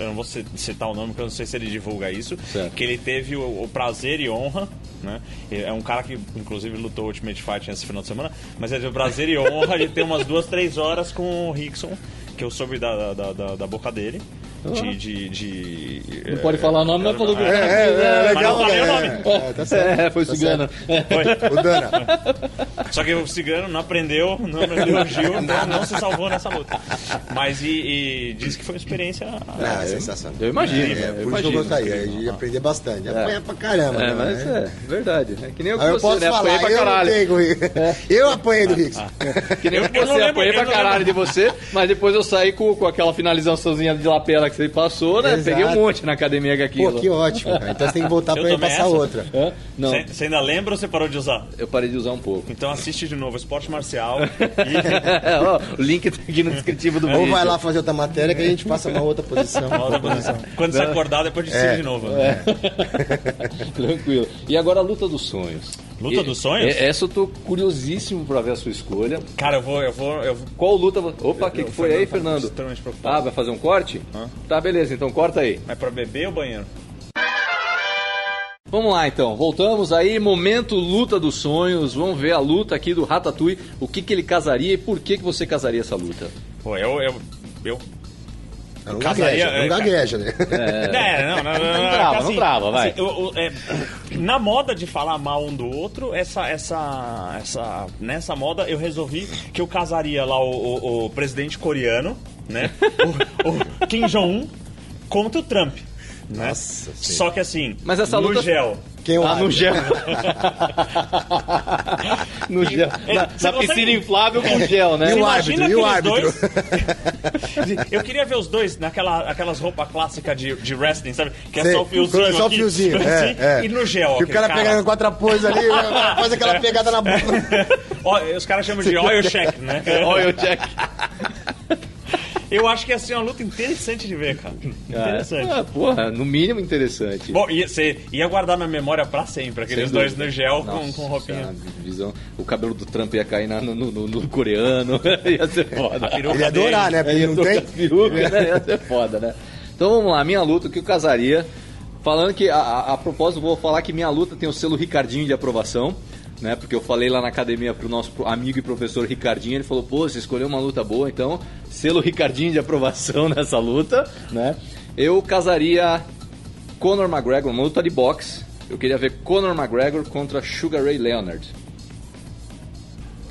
eu não vou ci- citar o nome porque eu não sei se ele divulga isso, Certo. que ele teve o, o prazer e honra, né? É um cara que inclusive lutou Ultimate Fight esse final de semana, mas ele teve o prazer e honra de ter umas duas, três horas com o Rickson, que eu soube da, da, da, da boca dele. De, de, de- Não pode falar o nome, mas falou que É, é, é, Mas legal, não falei o né? nome. É, tá certo. É, foi tá cigano. Foi. O Dana. Só que o cigano não aprendeu, não aprendeu o Gil, não, não se salvou nessa luta. Mas e, e diz que foi uma experiência. Ah, é sensacional. Eu imagino, É, por isso que eu gostaria, ia aprender bastante. Apanha pra caramba. É, né? mas é verdade. É que nem eu com eu você, posso né? falar, Apanhei pra caralho. tenho. Eu apanhei do Rickson. Que nem Eu- você, apanhei pra caralho de você, mas depois eu saí com, com aquela finalizaçãozinha de lapela que você passou, né? Exato. Peguei um monte na academia aquilo. Pô, que ótimo, cara. Então você tem que voltar pra tomei passar essa? outra. Hã? Não, Você você ainda lembra ou você parou de usar? eu parei de usar um pouco. Então assiste de novo Esporte Marcial e o link tá aqui no descritivo do Ou vídeo. vai lá fazer outra matéria que a gente passa uma outra posição. uma outra posição. Quando você acordar, depois de É. de novo. Tranquilo. E agora a luta dos sonhos. Luta E- dos sonhos? e- Essa eu tô curiosíssimo pra ver a sua escolha. Cara, eu vou, eu vou, eu vou. Qual luta... Opa, o que, que foi aí, Fernando tá Fernando? Ah, vai fazer um corte? Hã? Tá, beleza, então corta aí. É pra beber ou banheiro? Vamos lá então, voltamos aí, momento luta dos sonhos. Vamos ver a luta aqui do Ratatouille, o que, que ele casaria e por que, que você casaria essa luta. Pô, eu. eu, eu Não Casaria, gagueja, é, não gagueja, né? É, não, não, não, não, Não trava, assim, não trava, vai. assim, é, na moda de falar mal um do outro, essa, essa, essa, nessa moda eu resolvi que eu casaria lá o, o- o presidente coreano, né? Kim Jong-un contra o Trump. Né? Nossa. Só que assim, Mas essa no luta- gel. Quem é Ah, no gel. no gel. Na, Você na consegue- piscina inflável com gel, né? E o Imagina árbitro? E o árbitro? dois- Eu queria ver os dois naquela aquelas roupas clássicas de, de wrestling, sabe? Que é Sei, só o fiozinho. é só o aqui, fiozinho, é, assim, é. E no gel. E o aquele cara pegando quatro apoios ali, faz aquela pegada na boca. Os caras chamam de oil check, né? Oil check. Eu acho que ia ser uma luta interessante de ver, cara. Interessante. Ah, porra, no mínimo interessante. Bom, ia, você ia guardar na memória pra sempre, aqueles Sem dois no gel com, Nossa, com roupinha. a visão, o cabelo do Trump ia cair na- no, no- no- no coreano. ia ser foda. Peruca Ele ia adorar, né? Porque não tem. as perucas, né? Ia ser foda, né? Então vamos lá, minha luta, o que eu casaria. Falando que, a, a, a propósito, vou falar que minha luta tem o selo Ricardinho de aprovação. Né, porque eu falei lá na academia pro nosso amigo e professor Ricardinho, ele falou, pô, você escolheu uma luta boa, então selo Ricardinho de aprovação nessa luta, né? Eu casaria Conor McGregor, uma luta de boxe. Eu queria ver Conor McGregor contra Sugar Ray Leonard.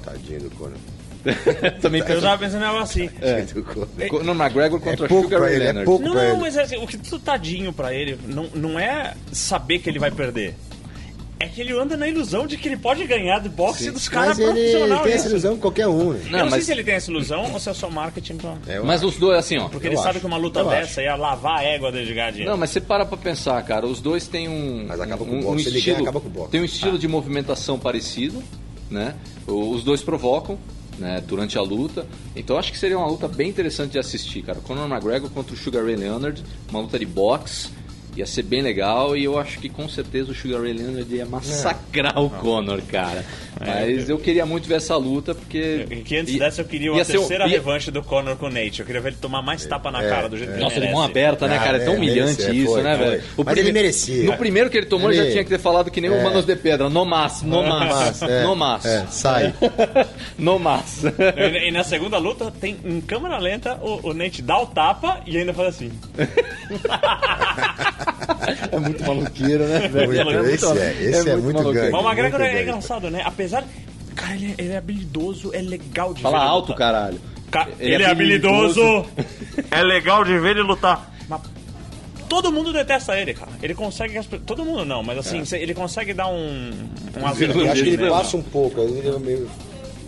Tadinho do Conor. Também Eu tava pensando em algo assim. Tadinho do Conor. McGregor É contra pouco Sugar Ray ele, é Leonard. pouco Não, mas assim, o que tu tadinho pra ele não, não é saber que ele vai perder. É que ele anda na ilusão de que ele pode ganhar do boxe dos caras Mas ele profissionais. tem essa ilusão com qualquer um, né? Eu Não, não, sei mas- se ele tem essa ilusão ou se é só marketing pra... É, eu Mas os dois, assim, ó. Porque Eu ele sabe acho. que uma luta Eu dessa ia lavar a égua dele de gadinho. Não, mas você para pra pensar, cara. Os dois têm um. Mas acaba com um, o boxe, um se ele estilo, ganha, acaba com o boxe. Tem um estilo de movimentação parecido, né? Os dois provocam. Né, durante a luta, então acho que seria uma luta bem interessante de assistir, cara. Conor McGregor contra o Sugar Ray Leonard, uma luta de boxe, ia ser bem legal e eu acho que com certeza o Sugar Ray Leonard ia massacrar o Conor, cara. Mas eu queria muito ver essa luta porque Que antes ia- dessa eu queria ia uma um- terceira ia- revanche do Conor com o Nate. Eu queria ver ele tomar mais tapa na cara do jeito que Nossa, ele de mão aberta, né, Ah, cara? É tão é, humilhante merecia, isso, foi, né, foi. velho? Mas ele merecia. No primeiro que ele tomou, ele já tinha que ter falado que nem o É. Manos de Pedra. No mas, no mas, é, no mas. é, sai. No mas. E, e na segunda luta, tem em câmera lenta, o, o Nate dá o tapa e ainda faz assim. É muito maluqueiro, né, velho? Muito, esse é, esse é, muito maluqueiro. gangue. Mas o McGregor muito é engraçado, né? Apesar. Cara, ele é, ele é habilidoso, é legal de Fala ver ele alto, lutar. caralho. Ca- Ele, é habilidoso. é legal de ver ele lutar. Mas todo mundo detesta ele, cara. Ele consegue. Todo mundo não, mas assim, cê- ele consegue dar um. Um Eu acho que ele né? passa um pouco, ele é meio,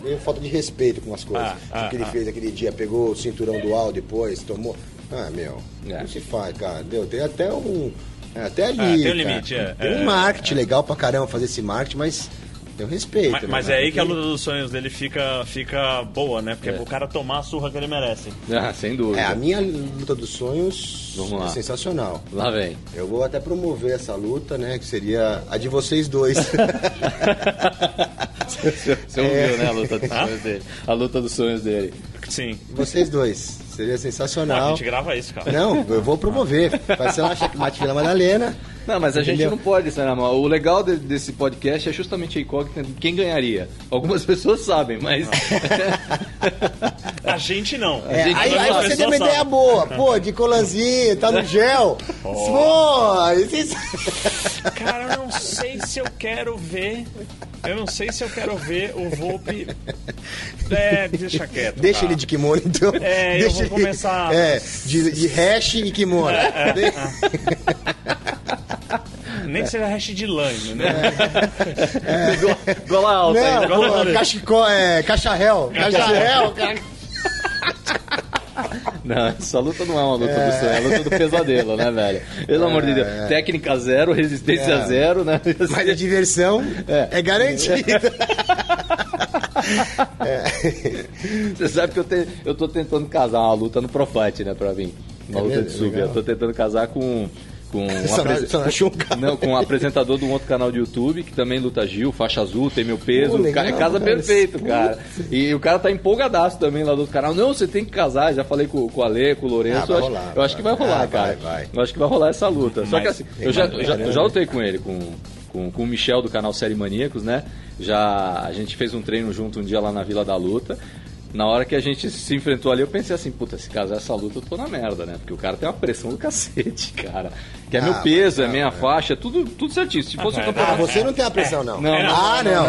meio falta de respeito com as coisas. Ah, ah, o que ele ah. fez aquele dia, pegou o cinturão dual depois, tomou. Ah, meu, É. não se faz, cara. Deu, tem até um. É, até ali. Ah, tem um cara. limite, é, Tem é, um marketing legal pra caramba fazer esse marketing, mas tem um respeito. Mas, né? mas é aí que a luta dos sonhos dele fica, fica boa, né? Porque é pro cara tomar a surra que ele merece. Ah, sem dúvida. É, a minha luta dos sonhos Vamos lá. é sensacional. Lá vem. Eu vou até promover essa luta, né? Que seria a de vocês dois. Você ouviu, né, a luta dos Ah? sonhos dele. A luta dos sonhos dele. Sim. vocês dois. Seria Ah, a sensacional. gente grava isso, cara. Não, eu vou promover. Vai ser lá Checkmate Vila Madalena. Não, mas a gente Entendeu? não pode, né, mano? O legal de- desse podcast é justamente a incógnita de quem ganharia. Algumas pessoas sabem, mas. A gente não. É, gente aí não aí sabe. você tem uma ideia sabem. boa. Pô, de colanzinho, tá no gel. Pô, esses... Cara, eu não sei se eu quero ver. Eu não sei se eu quero ver o Volpe. É, deixa quieto. Deixa cara. ele de kimono, então. É, eu Deixa vou ele- começar- É, de, de hash e kimono. Nem que seja hash de lã, né? Gola alta Não, ainda. pô, cachicó, é, cacharel. Cacharel, cara. Não, essa luta não é uma luta do sonho, é a luta do pesadelo, né, velho? Pelo amor de Deus. Técnica zero, resistência É. zero, né? Mas a diversão É. é, garantida. Você sabe que eu, te, eu tô tentando casar uma luta no Profite, né, pra mim. Uma É luta mesmo? de sub. Legal. Eu tô tentando casar com. Com um, Só não- apresen- só não achou um cara. não, com um apresentador de um outro canal de YouTube que também luta Gil, faixa azul, tem meu peso. Pô, legal, Ca- casa cara. perfeito, cara. E o cara tá empolgadaço também lá do outro canal. Não, você tem que casar. Já falei com, com o Ale, com o Lourenço. Ah, vai eu acho, rolar, eu acho que vai rolar, Ah, cara. vai, vai. Eu acho que vai rolar essa luta. Só Mas que assim, eu já, eu já, eu já lutei com ele, com, com, com o Michel do canal Série Maníacos, né? Já a gente fez um treino junto um dia lá na Vila da Luta. Na hora que a gente se enfrentou ali, eu pensei assim, puta, se casar essa luta, eu tô na merda, né? Porque o cara tem uma pressão do cacete, cara. Que é Ah, meu peso, é não, minha é. faixa, tudo, tudo certinho. Se fosse um Ah, Ah, campeonato. você não tem a pressão, não. Não, não, ah, não.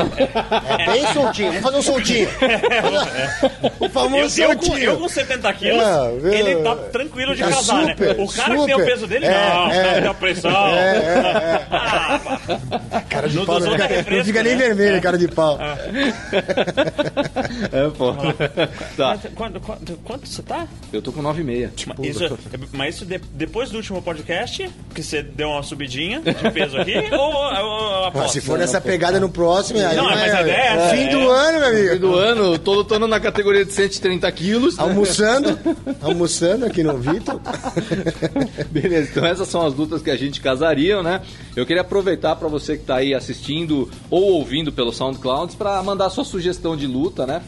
É bem soltinho. Vamos fazer um soltinho. O Eu, famoso eu, com, soltinho. eu com 70 quilos, É, viu? ele tá tranquilo de Tá casar, super, né? O cara que tem o super. peso dele, É, não, é. não tem a pressão. Ah, Cara de No pau não fica, é não fica nem né? vermelho, cara de pau. É, pô. Tá, Mas quanto, quanto, quanto você tá? eu tô com 9,5. Tipo, Isso, mas isso de- depois do último podcast, que você deu uma subidinha de peso aqui, ou, ou, ou se for nessa pegada no próximo, aí Não, mas a ideia é essa, fim é. do ano, meu amigo. do ano, tô lutando na categoria de 130 quilos. Almoçando, almoçando aqui no Vitor. Beleza, então essas são as lutas que a gente casaria, né? Eu queria aproveitar para você que tá aí assistindo ou ouvindo pelo SoundCloud para mandar sua sugestão de luta, né?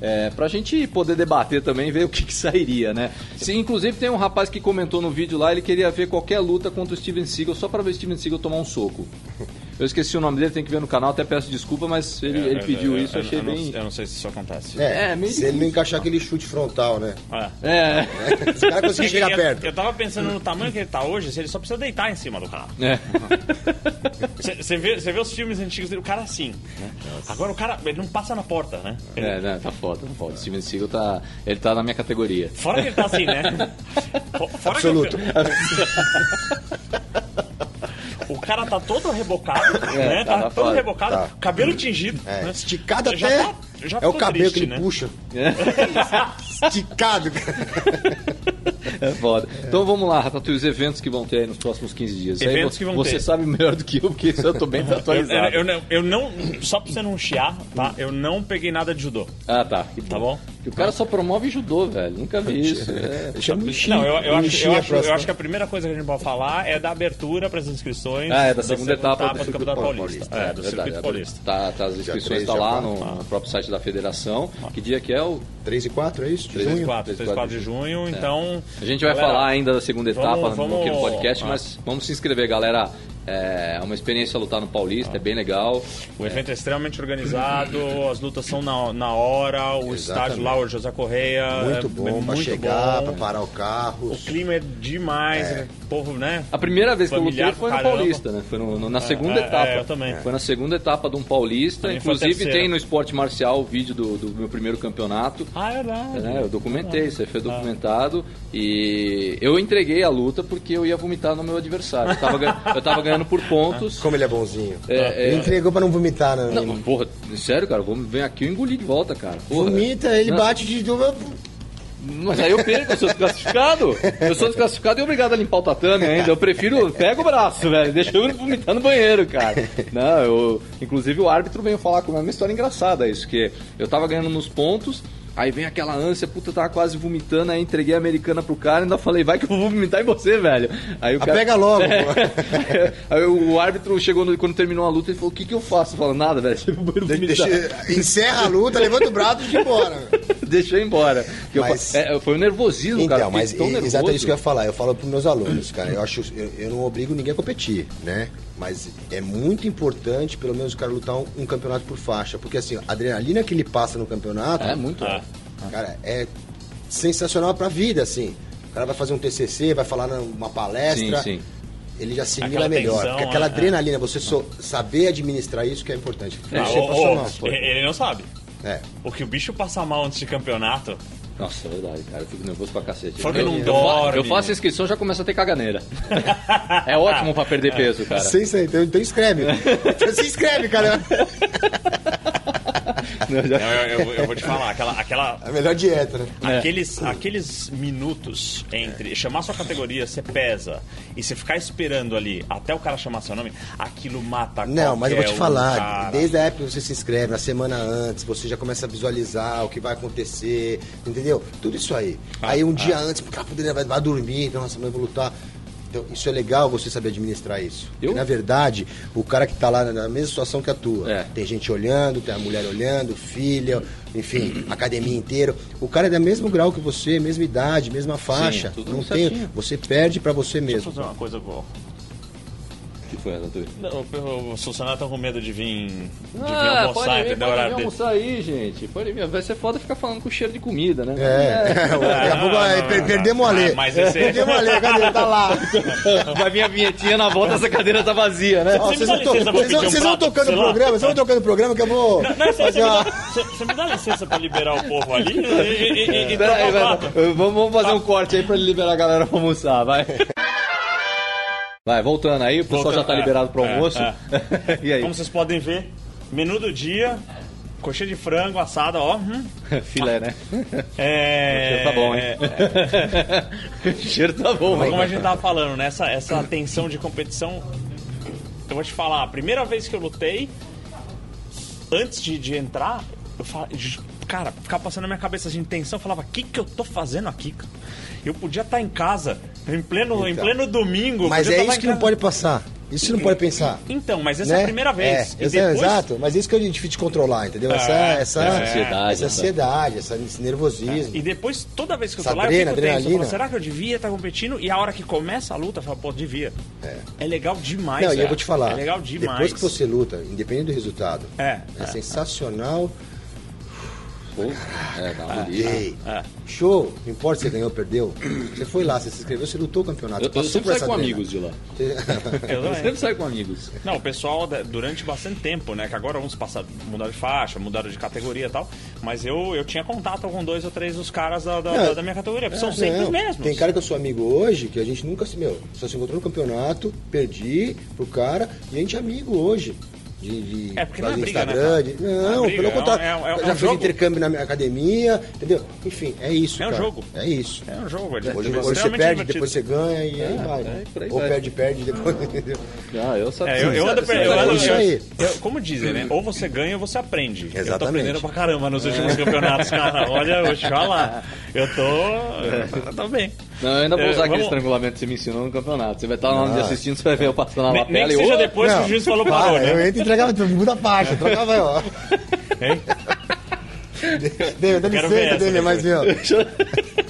É, pra gente poder debater também, ver o que, que sairia, né? Se, inclusive tem um rapaz que comentou no vídeo lá, ele queria ver qualquer luta contra o Steven Seagal, só pra ver o Steven Seagal tomar um soco. Eu esqueci o nome dele, tem que ver no canal, até peço desculpa, mas ele, ele pediu isso, eu achei eu, não, bem... eu não sei se isso acontece. É, É, meio se ele não encaixar aquele chute frontal, né? É. É, Se o cara conseguir chegar eu, perto. Eu tava pensando no tamanho que ele tá hoje, se ele só precisa deitar em cima do cara. é. Você vê, cê vê os filmes antigos dele, o cara assim, né? Agora o cara, ele não passa na porta, né? Ele- É, né, tá foda, tá foda. O Steven Seagal tá, ele tá na minha categoria. Fora que ele tá assim, né? Fo- Fora Absoluto. Que o, o cara tá todo rebocado, né? tá, Tá, todo foda. rebocado, Tá. cabelo tingido. É, né? esticado Já até. tá- já é o cabelo triste, que ele né? puxa. É. Esticado, cara. É foda. Então vamos lá, Ratatouille, os eventos que vão ter aí nos próximos 15 dias. Aí Eventos vo- que vão você ter. sabe melhor do que eu, porque eu tô bem Eu, atualizado. eu, não- eu não, só pra você não chiar, tá? Eu não peguei nada de judô. Ah, tá. Que Tá bom? Que o cara só promove judô, velho. Nunca vi isso. É. Não, eu, eu, acho, eu, acho, eu acho que a primeira coisa que a gente pode falar é da abertura para as inscrições Ah, é da segunda etapa do do Circuito Campeonato Paulista. Paulista. É, do verdade, Circuito é Paulista. Tá, tá, as inscrições três, tá lá no, no próprio site da federação. Que dia que é o. 3 e 4, é isso? De 3 e junho? 4, 3 4 de junho, então... A gente vai galera, falar ainda da segunda etapa vamos- aqui no podcast, ah. mas vamos se inscrever, galera. É uma experiência lutar no Paulista, é bem legal. O evento é extremamente organizado, as lutas são na, na hora, o estádio lá, o José Correia... Muito é, bom é pra muito chegar, bom. pra parar o carro. O clima é demais, né? o povo, né? A primeira vez que eu lutei foi no. Paulista, né? Foi no- no- na segunda é, etapa. é, eu também. Foi na segunda etapa de um Paulista. Inclusive tem no esporte marcial o vídeo do, do meu primeiro campeonato. Ah, é verdade. É, eu documentei, isso aí Ah. foi documentado. E eu entreguei a luta porque eu ia vomitar no meu adversário. Eu tava, eu tava ganhando por pontos. Como ele é bonzinho. É, Ele é, entregou pra não vomitar, né? não, porra, sério, cara, vamos vem aqui e engolir de volta, cara. Porra. Vomita, ele Não. bate de novo. Mas aí eu perco, eu sou desclassificado. Eu sou desclassificado e obrigado a limpar o tatame ainda. Eu prefiro, pega o braço, velho. Deixa eu vomitar no banheiro, cara. Não, eu. Inclusive o árbitro veio falar comigo. É uma história engraçada isso, que eu tava ganhando nos pontos. Aí vem aquela ânsia, puta, eu tava quase vomitando, aí entreguei a americana pro cara e ainda falei, vai que eu vou vomitar em você, velho. Aí o Ah, cara... pega logo, É. pô. Aí o árbitro chegou no- quando terminou a luta e falou, o que que eu faço? Eu falo, nada, velho, deixa eu. Deixa- encerra a luta, levanta o braço e vai embora. Deixa eu embora. Eu Mas- fa- é, foi o nervosismo, cara. Então, mas tão é nervoso. exatamente isso que eu ia falar. Eu falo pros meus alunos, cara. Eu acho, eu, eu não obrigo ninguém a competir, né? Mas é muito importante, pelo menos, o cara lutar um, um campeonato por faixa. Porque assim, a adrenalina que ele passa no campeonato, É, muito. Ah. cara, é sensacional pra vida, assim. O cara vai fazer um TCC, vai falar numa palestra. Sim, sim. Ele já assimila Aquela melhor. tensão, porque aquela é. adrenalina, você só saber administrar isso que é importante. Ô, ô, profissional, pô. ele não sabe. É. O que o bicho passa mal antes de campeonato. Nossa, é verdade, cara. Eu fico nervoso pra cacete. Fora que eu, não eu, dorme. eu faço a inscrição já começa a ter caganeira. é ótimo pra perder peso, cara. Isso aí, então, então escreve. Então se inscreve, cara. Eu já- Não, eu, eu- eu vou te falar, aquela, aquela, É a melhor dieta, né? É. Aqueles, aqueles minutos entre chamar sua categoria, você pesa, e você ficar esperando ali até o cara chamar seu nome, aquilo mata Não, mas eu vou te falar, cara. desde a época que você se inscreve, na semana antes, você já começa a visualizar o que vai acontecer, entendeu? Tudo isso aí. Ah, aí um dia antes, cara, poderia vai, vai dormir, então nossa, eu vou lutar. Então, isso é legal você saber administrar isso. Eu? Porque, na verdade, o cara que tá lá na- mesma situação que a tua. É. Tem gente olhando, tem a mulher olhando, filha, enfim, academia inteira. O cara é do mesmo grau que você, mesma idade, mesma faixa. tudo Não certinho. tem, você perde pra você Deixa eu mesmo. fazer uma coisa, vou. Foi, Ratatouille? Não, os funcionários estão com medo de vir, de vir Ah, almoçar, pode vir, entendeu? pode Horário vir almoçar aí, gente. Pode vir. Vai ser foda ficar falando com cheiro de comida, né? É, daqui a pouco vai- per- perdemos o Alê. Mas esse- Perdemos o Alê, cadê? Tá lá. Vai vir a vinhetinha na volta, essa cadeira tá vazia, né? Vocês vão tocando o programa, vocês vão tocando o programa que eu vou você, me dá, você- você me dá licença pra liberar o povo ali o. Vamos, vamos fazer um corte aí pra ele liberar a galera pra almoçar, vai. Vai, voltando aí, o pessoal Voltando, já tá é, liberado pro é, almoço. e aí? Como vocês podem ver, menu do dia, coxinha de frango assada, ó. hum. Filé, né? É... O cheiro tá bom, hein? o cheiro tá bom, Mas como a gente tava falando, né? Essa, essa tensão de competição. Eu vou te falar, a primeira vez que eu lutei, antes de, de entrar, eu falava. Cara, ficava passando na minha cabeça assim, tensão, eu falava, o que, que eu tô fazendo aqui, cara? Eu podia estar em casa, em pleno, em Então. pleno domingo. Mas podia é tá isso em que não casa. pode passar. Isso que não pode pensar. Então, mas essa né? é a primeira vez. É, E exa- depois- Exato, mas isso que é difícil de controlar, entendeu? Essa, É, essa, é. Ansiedade, essa né? ansiedade, essa- esse nervosismo. E depois, toda vez que eu tô lá, eu fico tenso. Eu falo, adrenalina. será que eu devia estar competindo? E a hora que começa a luta, eu falo, pô, devia. É, legal demais, Não, e eu vou te falar. É legal demais. Depois que você luta, independente do resultado, É, é, é, sensacional. Pô, é, dá uma Ei, é. Show, não importa se você ganhou ou perdeu. Você foi lá, você se inscreveu, você lutou o campeonato. Eu, eu sempre saio com essa amigos de lá. Eu Eu sempre saio com amigos. Não, o pessoal durante bastante tempo, né? Que agora uns passaram, mudaram de faixa, mudaram de categoria e tal. Mas eu, eu tinha contato com dois ou três dos caras da, da, Não, da minha categoria. São sempre Não, os mesmos. Tem cara que eu sou amigo hoje, que a gente nunca se. Meu, só se encontrou no campeonato, perdi pro cara, e a gente é amigo hoje. De, de É, porque não é fazer briga, né, Instagram, de- Não é briga, pelo é um- contrário. é um- é um já fiz jogo. intercâmbio na minha academia, entendeu? Enfim, é isso. É um cara. jogo. É isso. É um jogo, Hoje, é hoje você perde, divertido. depois você ganha e aí vai. é, Ou vai. perde, perde, depois. Ah, eu só É, eu, eu ando, eu é ando- isso eu- aí. eu- como dizem, né? Ou você ganha ou você aprende. Eu tô Exatamente. aprendendo pra caramba nos últimos campeonatos, cara. Olha, eu vou te falar. Eu tô. Eu tô bem. Não, eu ainda vou É, usar aquele vamos- estrangulamento que você me ensinou no campeonato. Você vai estar lá no Ah. assistindo, você vai ver eu passando na lapela e seja depois que o juiz falou parou, Para, eu né? entro e entregava tudo, muda a faixa, trocava aí, ó. Hein? Dá Quero ver licença essa dele, mas meu.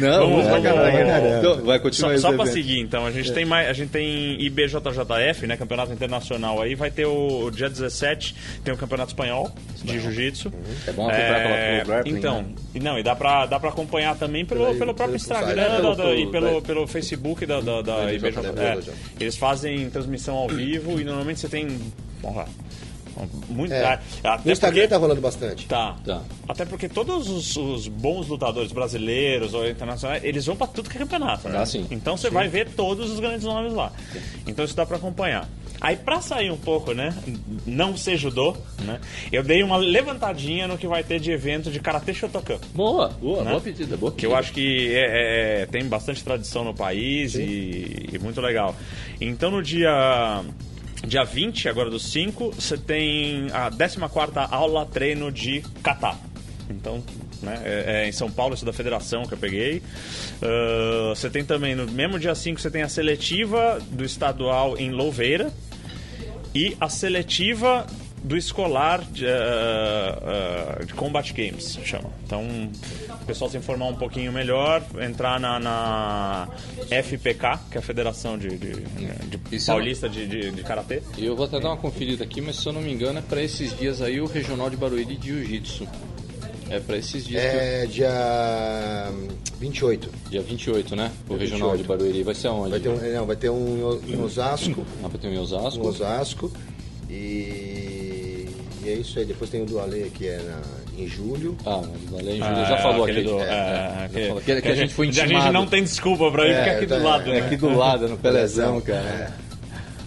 Não, Vamos, pra caralho. Então, vai Só, continuar só esse pra seguir, então, a gente tem mais, a gente tem IBJJF, né, Campeonato Internacional aí, vai ter o, o dia 17, tem o Campeonato Espanhol de Jiu-Jitsu. É bom acompanhar pela Pro Grappling, Então, né? e não, e dá pra, dá pra acompanhar também pelo, Pelo- pelo próprio pelo Instagram pelo- da- e pelo- pelo, vai. pelo Facebook da, da, da IBJJF. É, eles fazem transmissão ao vivo e normalmente você tem... Porra, muito... É. até No Instagram porque- tá rolando bastante. Tá. Tá. Até porque todos os, os bons lutadores brasileiros ou internacionais, eles vão pra tudo que é campeonato, né? Ah, sim. Então você vai ver todos os grandes nomes lá. Então isso dá pra acompanhar. Aí pra sair um pouco, né? Não ser judô, né? Eu dei uma levantadinha no que vai ter de evento de Karate Shotokan. Boa, boa, Né? boa pedida, boa Que eu acho que é- é- é- tem bastante tradição no país e, e muito legal. Então no dia, dia 20, agora dos 5, você tem a 14 aula treino de kata. Então, né, é, é em São Paulo, isso da federação que eu peguei. Ah, você tem também, no mesmo dia 5, você tem a seletiva do estadual em Louveira e a seletiva do escolar de, ah, ah, de Combat Games, chama. Então, o pessoal se informar um pouquinho melhor, entrar na, na FPK, que é a Federação de, de, de é Paulista de, de, de Karatê. E eu vou até dar uma conferida aqui, mas se eu não me engano é pra esses dias aí o Regional de Barueri de Jiu-Jitsu. É pra esses dias, que É dia 28. eu- dia 28, né? O Dia Regional 28. de Barueri. Vai ser aonde? Vai ter um, não, vai ter um em Osasco. Ah, vai ter um em Osasco. um Osasco. E é isso aí. Depois tem o do Ale, que é na, em julho. Ah, mas valeu, Júlio. Ah, já falou aquele aquele. do- é, é, é, aquele- falou. Que, que a gente foi A intimado. gente não tem desculpa pra ir ficar aqui tá, do lado, é, É né? aqui do lado, no Pelezão, Pelezão, cara.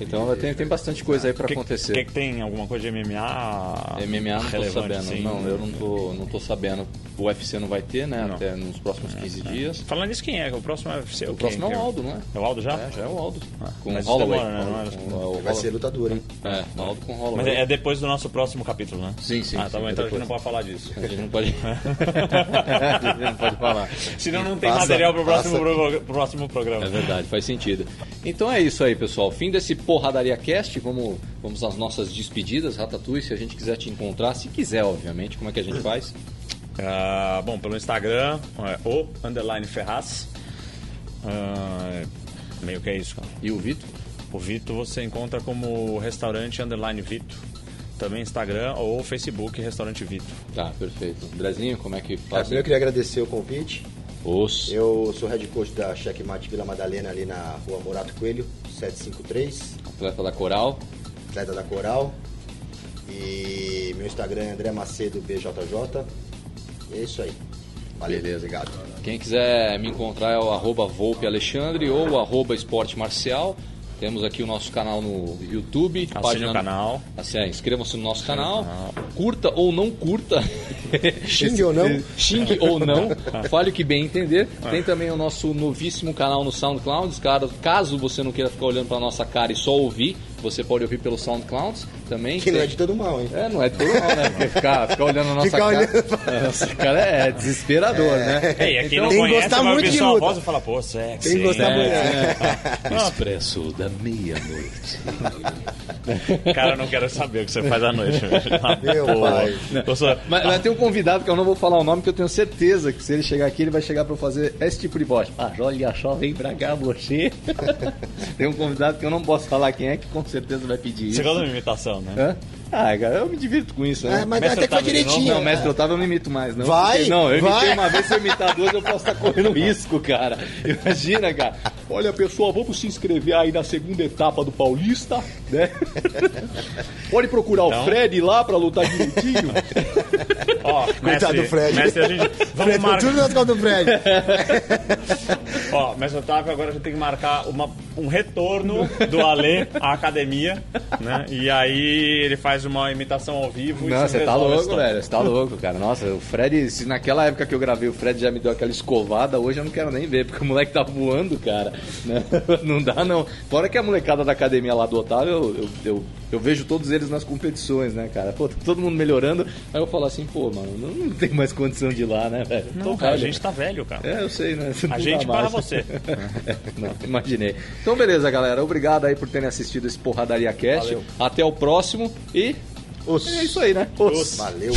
Então tem, tem bastante coisa aí pra Que- acontecer. Que, que tem alguma coisa de MMA? MMA não tô sabendo. assim? Não, eu não tô, não tô sabendo. O UFC não vai ter, né? Não. Até nos próximos 15 dias. Falando nisso, quem é? O próximo é UFC? O próximo é o Aldo, não é? É o Aldo já? É, já é o Aldo. com mas o Holloway. demora, né? É- Com- o Vai Holloway. ser lutador, hein? É, o Aldo com o Holloway. Mas é, é depois do nosso próximo capítulo, né? Sim, sim, Ah, tá sim, bom, é então a gente não pode falar disso. A gente não pode. a gente não pode falar. Senão não tem Passa- material pro próximo, pro próximo programa. É verdade, faz sentido. Então é isso aí, pessoal. Fim desse Porradaria Cast. Vamos, vamos às nossas despedidas. Ratatouille, se a gente quiser te encontrar, se quiser, obviamente, como é que a gente faz? Ah, bom, pelo Instagram, é, o underline Ferraz. Ah, meio que é isso, cara. E o Vitor? O Vito você encontra como restaurante underline Vito. Também Instagram ou Facebook Restaurante Vito. Tá, perfeito. Andrezinho, como é que faz? primeiro eu queria agradecer o convite. Os. Eu sou head coach da Checkmate Vila Madalena, ali na rua Morato Coelho, 753, Atleta da Coral. atleta da Coral. E meu Instagram é André Macedo BJJ. E é isso aí. Valeu, Beleza. obrigado. Quem quiser me encontrar é o arroba Volpe Alexandre ou o arroba Esporte Marcial. Temos aqui o nosso canal no YouTube. Assine o canal. Assim, é, inscrevam-se no nosso canal. Curta ou não curta. Xingue ou não. Xingue ou não. Fale o que bem entender. Tem também o nosso novíssimo canal no SoundCloud. Caso, caso você não queira ficar olhando para nossa cara e só ouvir, você pode ouvir pelo SoundCloud também. Que não Tem- é de todo mal, hein? é, não é de todo mal, né? Porque ficar, ficar olhando a nossa Ficar cara. olhando Nossa cara é desesperador, né? É, e aqui Então, não tem que conhece, gostar muito de luta. voz fala, pô, sexy. Tem que gostar hein? muito. Expresso da meia-noite. Cara, eu não quero saber o que você faz à noite. velho. Meu Pô, pai. sou- Mas, mas tem um convidado que eu não vou falar o nome, que eu tenho certeza que se ele chegar aqui, ele vai chegar pra eu fazer esse tipo de voz. Ah, olha só, vem pra cá você. tem um convidado que eu não posso falar quem é, que com certeza vai pedir isso. Você gosta minha imitação, né? Hã? Ah, cara, eu me divirto com isso, né? É, mas Mestre até que foi direitinho. Não, mestre Otávio eu não imito mais, não. Vai, Porque- não, eu imitei vai. uma vez, se eu imitar duas, eu posso estar correndo risco, cara. Imagina, cara. Olha, pessoal, vamos se inscrever aí na segunda etapa do Paulista, né? Pode procurar Então- o Fred lá pra lutar direitinho. Ó, Coitado mestre, do Fred. Mestre, a gente, vamos Fred, marcar. tudo do Fred. Ó, mestre Otávio, agora a gente tem que marcar uma, um retorno do Alê à academia, né? E aí ele faz uma imitação ao vivo Não, você tá louco, velho. Você tá louco, cara. Nossa, o Fred, se naquela época que eu gravei, o Fred já me deu aquela escovada, hoje eu não quero nem ver, porque o moleque tá voando, cara. Não dá, não. Fora que a molecada da academia lá do Otávio, eu, eu, eu, eu vejo todos eles nas competições, né, cara? Pô, tá todo mundo melhorando. Aí eu falo assim, pô, mano, não, não tem mais condição de ir lá, né, velho? Não, cara, a gente tá velho, cara. É, eu sei, né? Não A gente para você. Não, imaginei. Então, beleza, galera. Obrigado aí por terem assistido esse Porradaria Cast. Valeu. Até o próximo e. Os. É isso aí, né? Os. Valeu.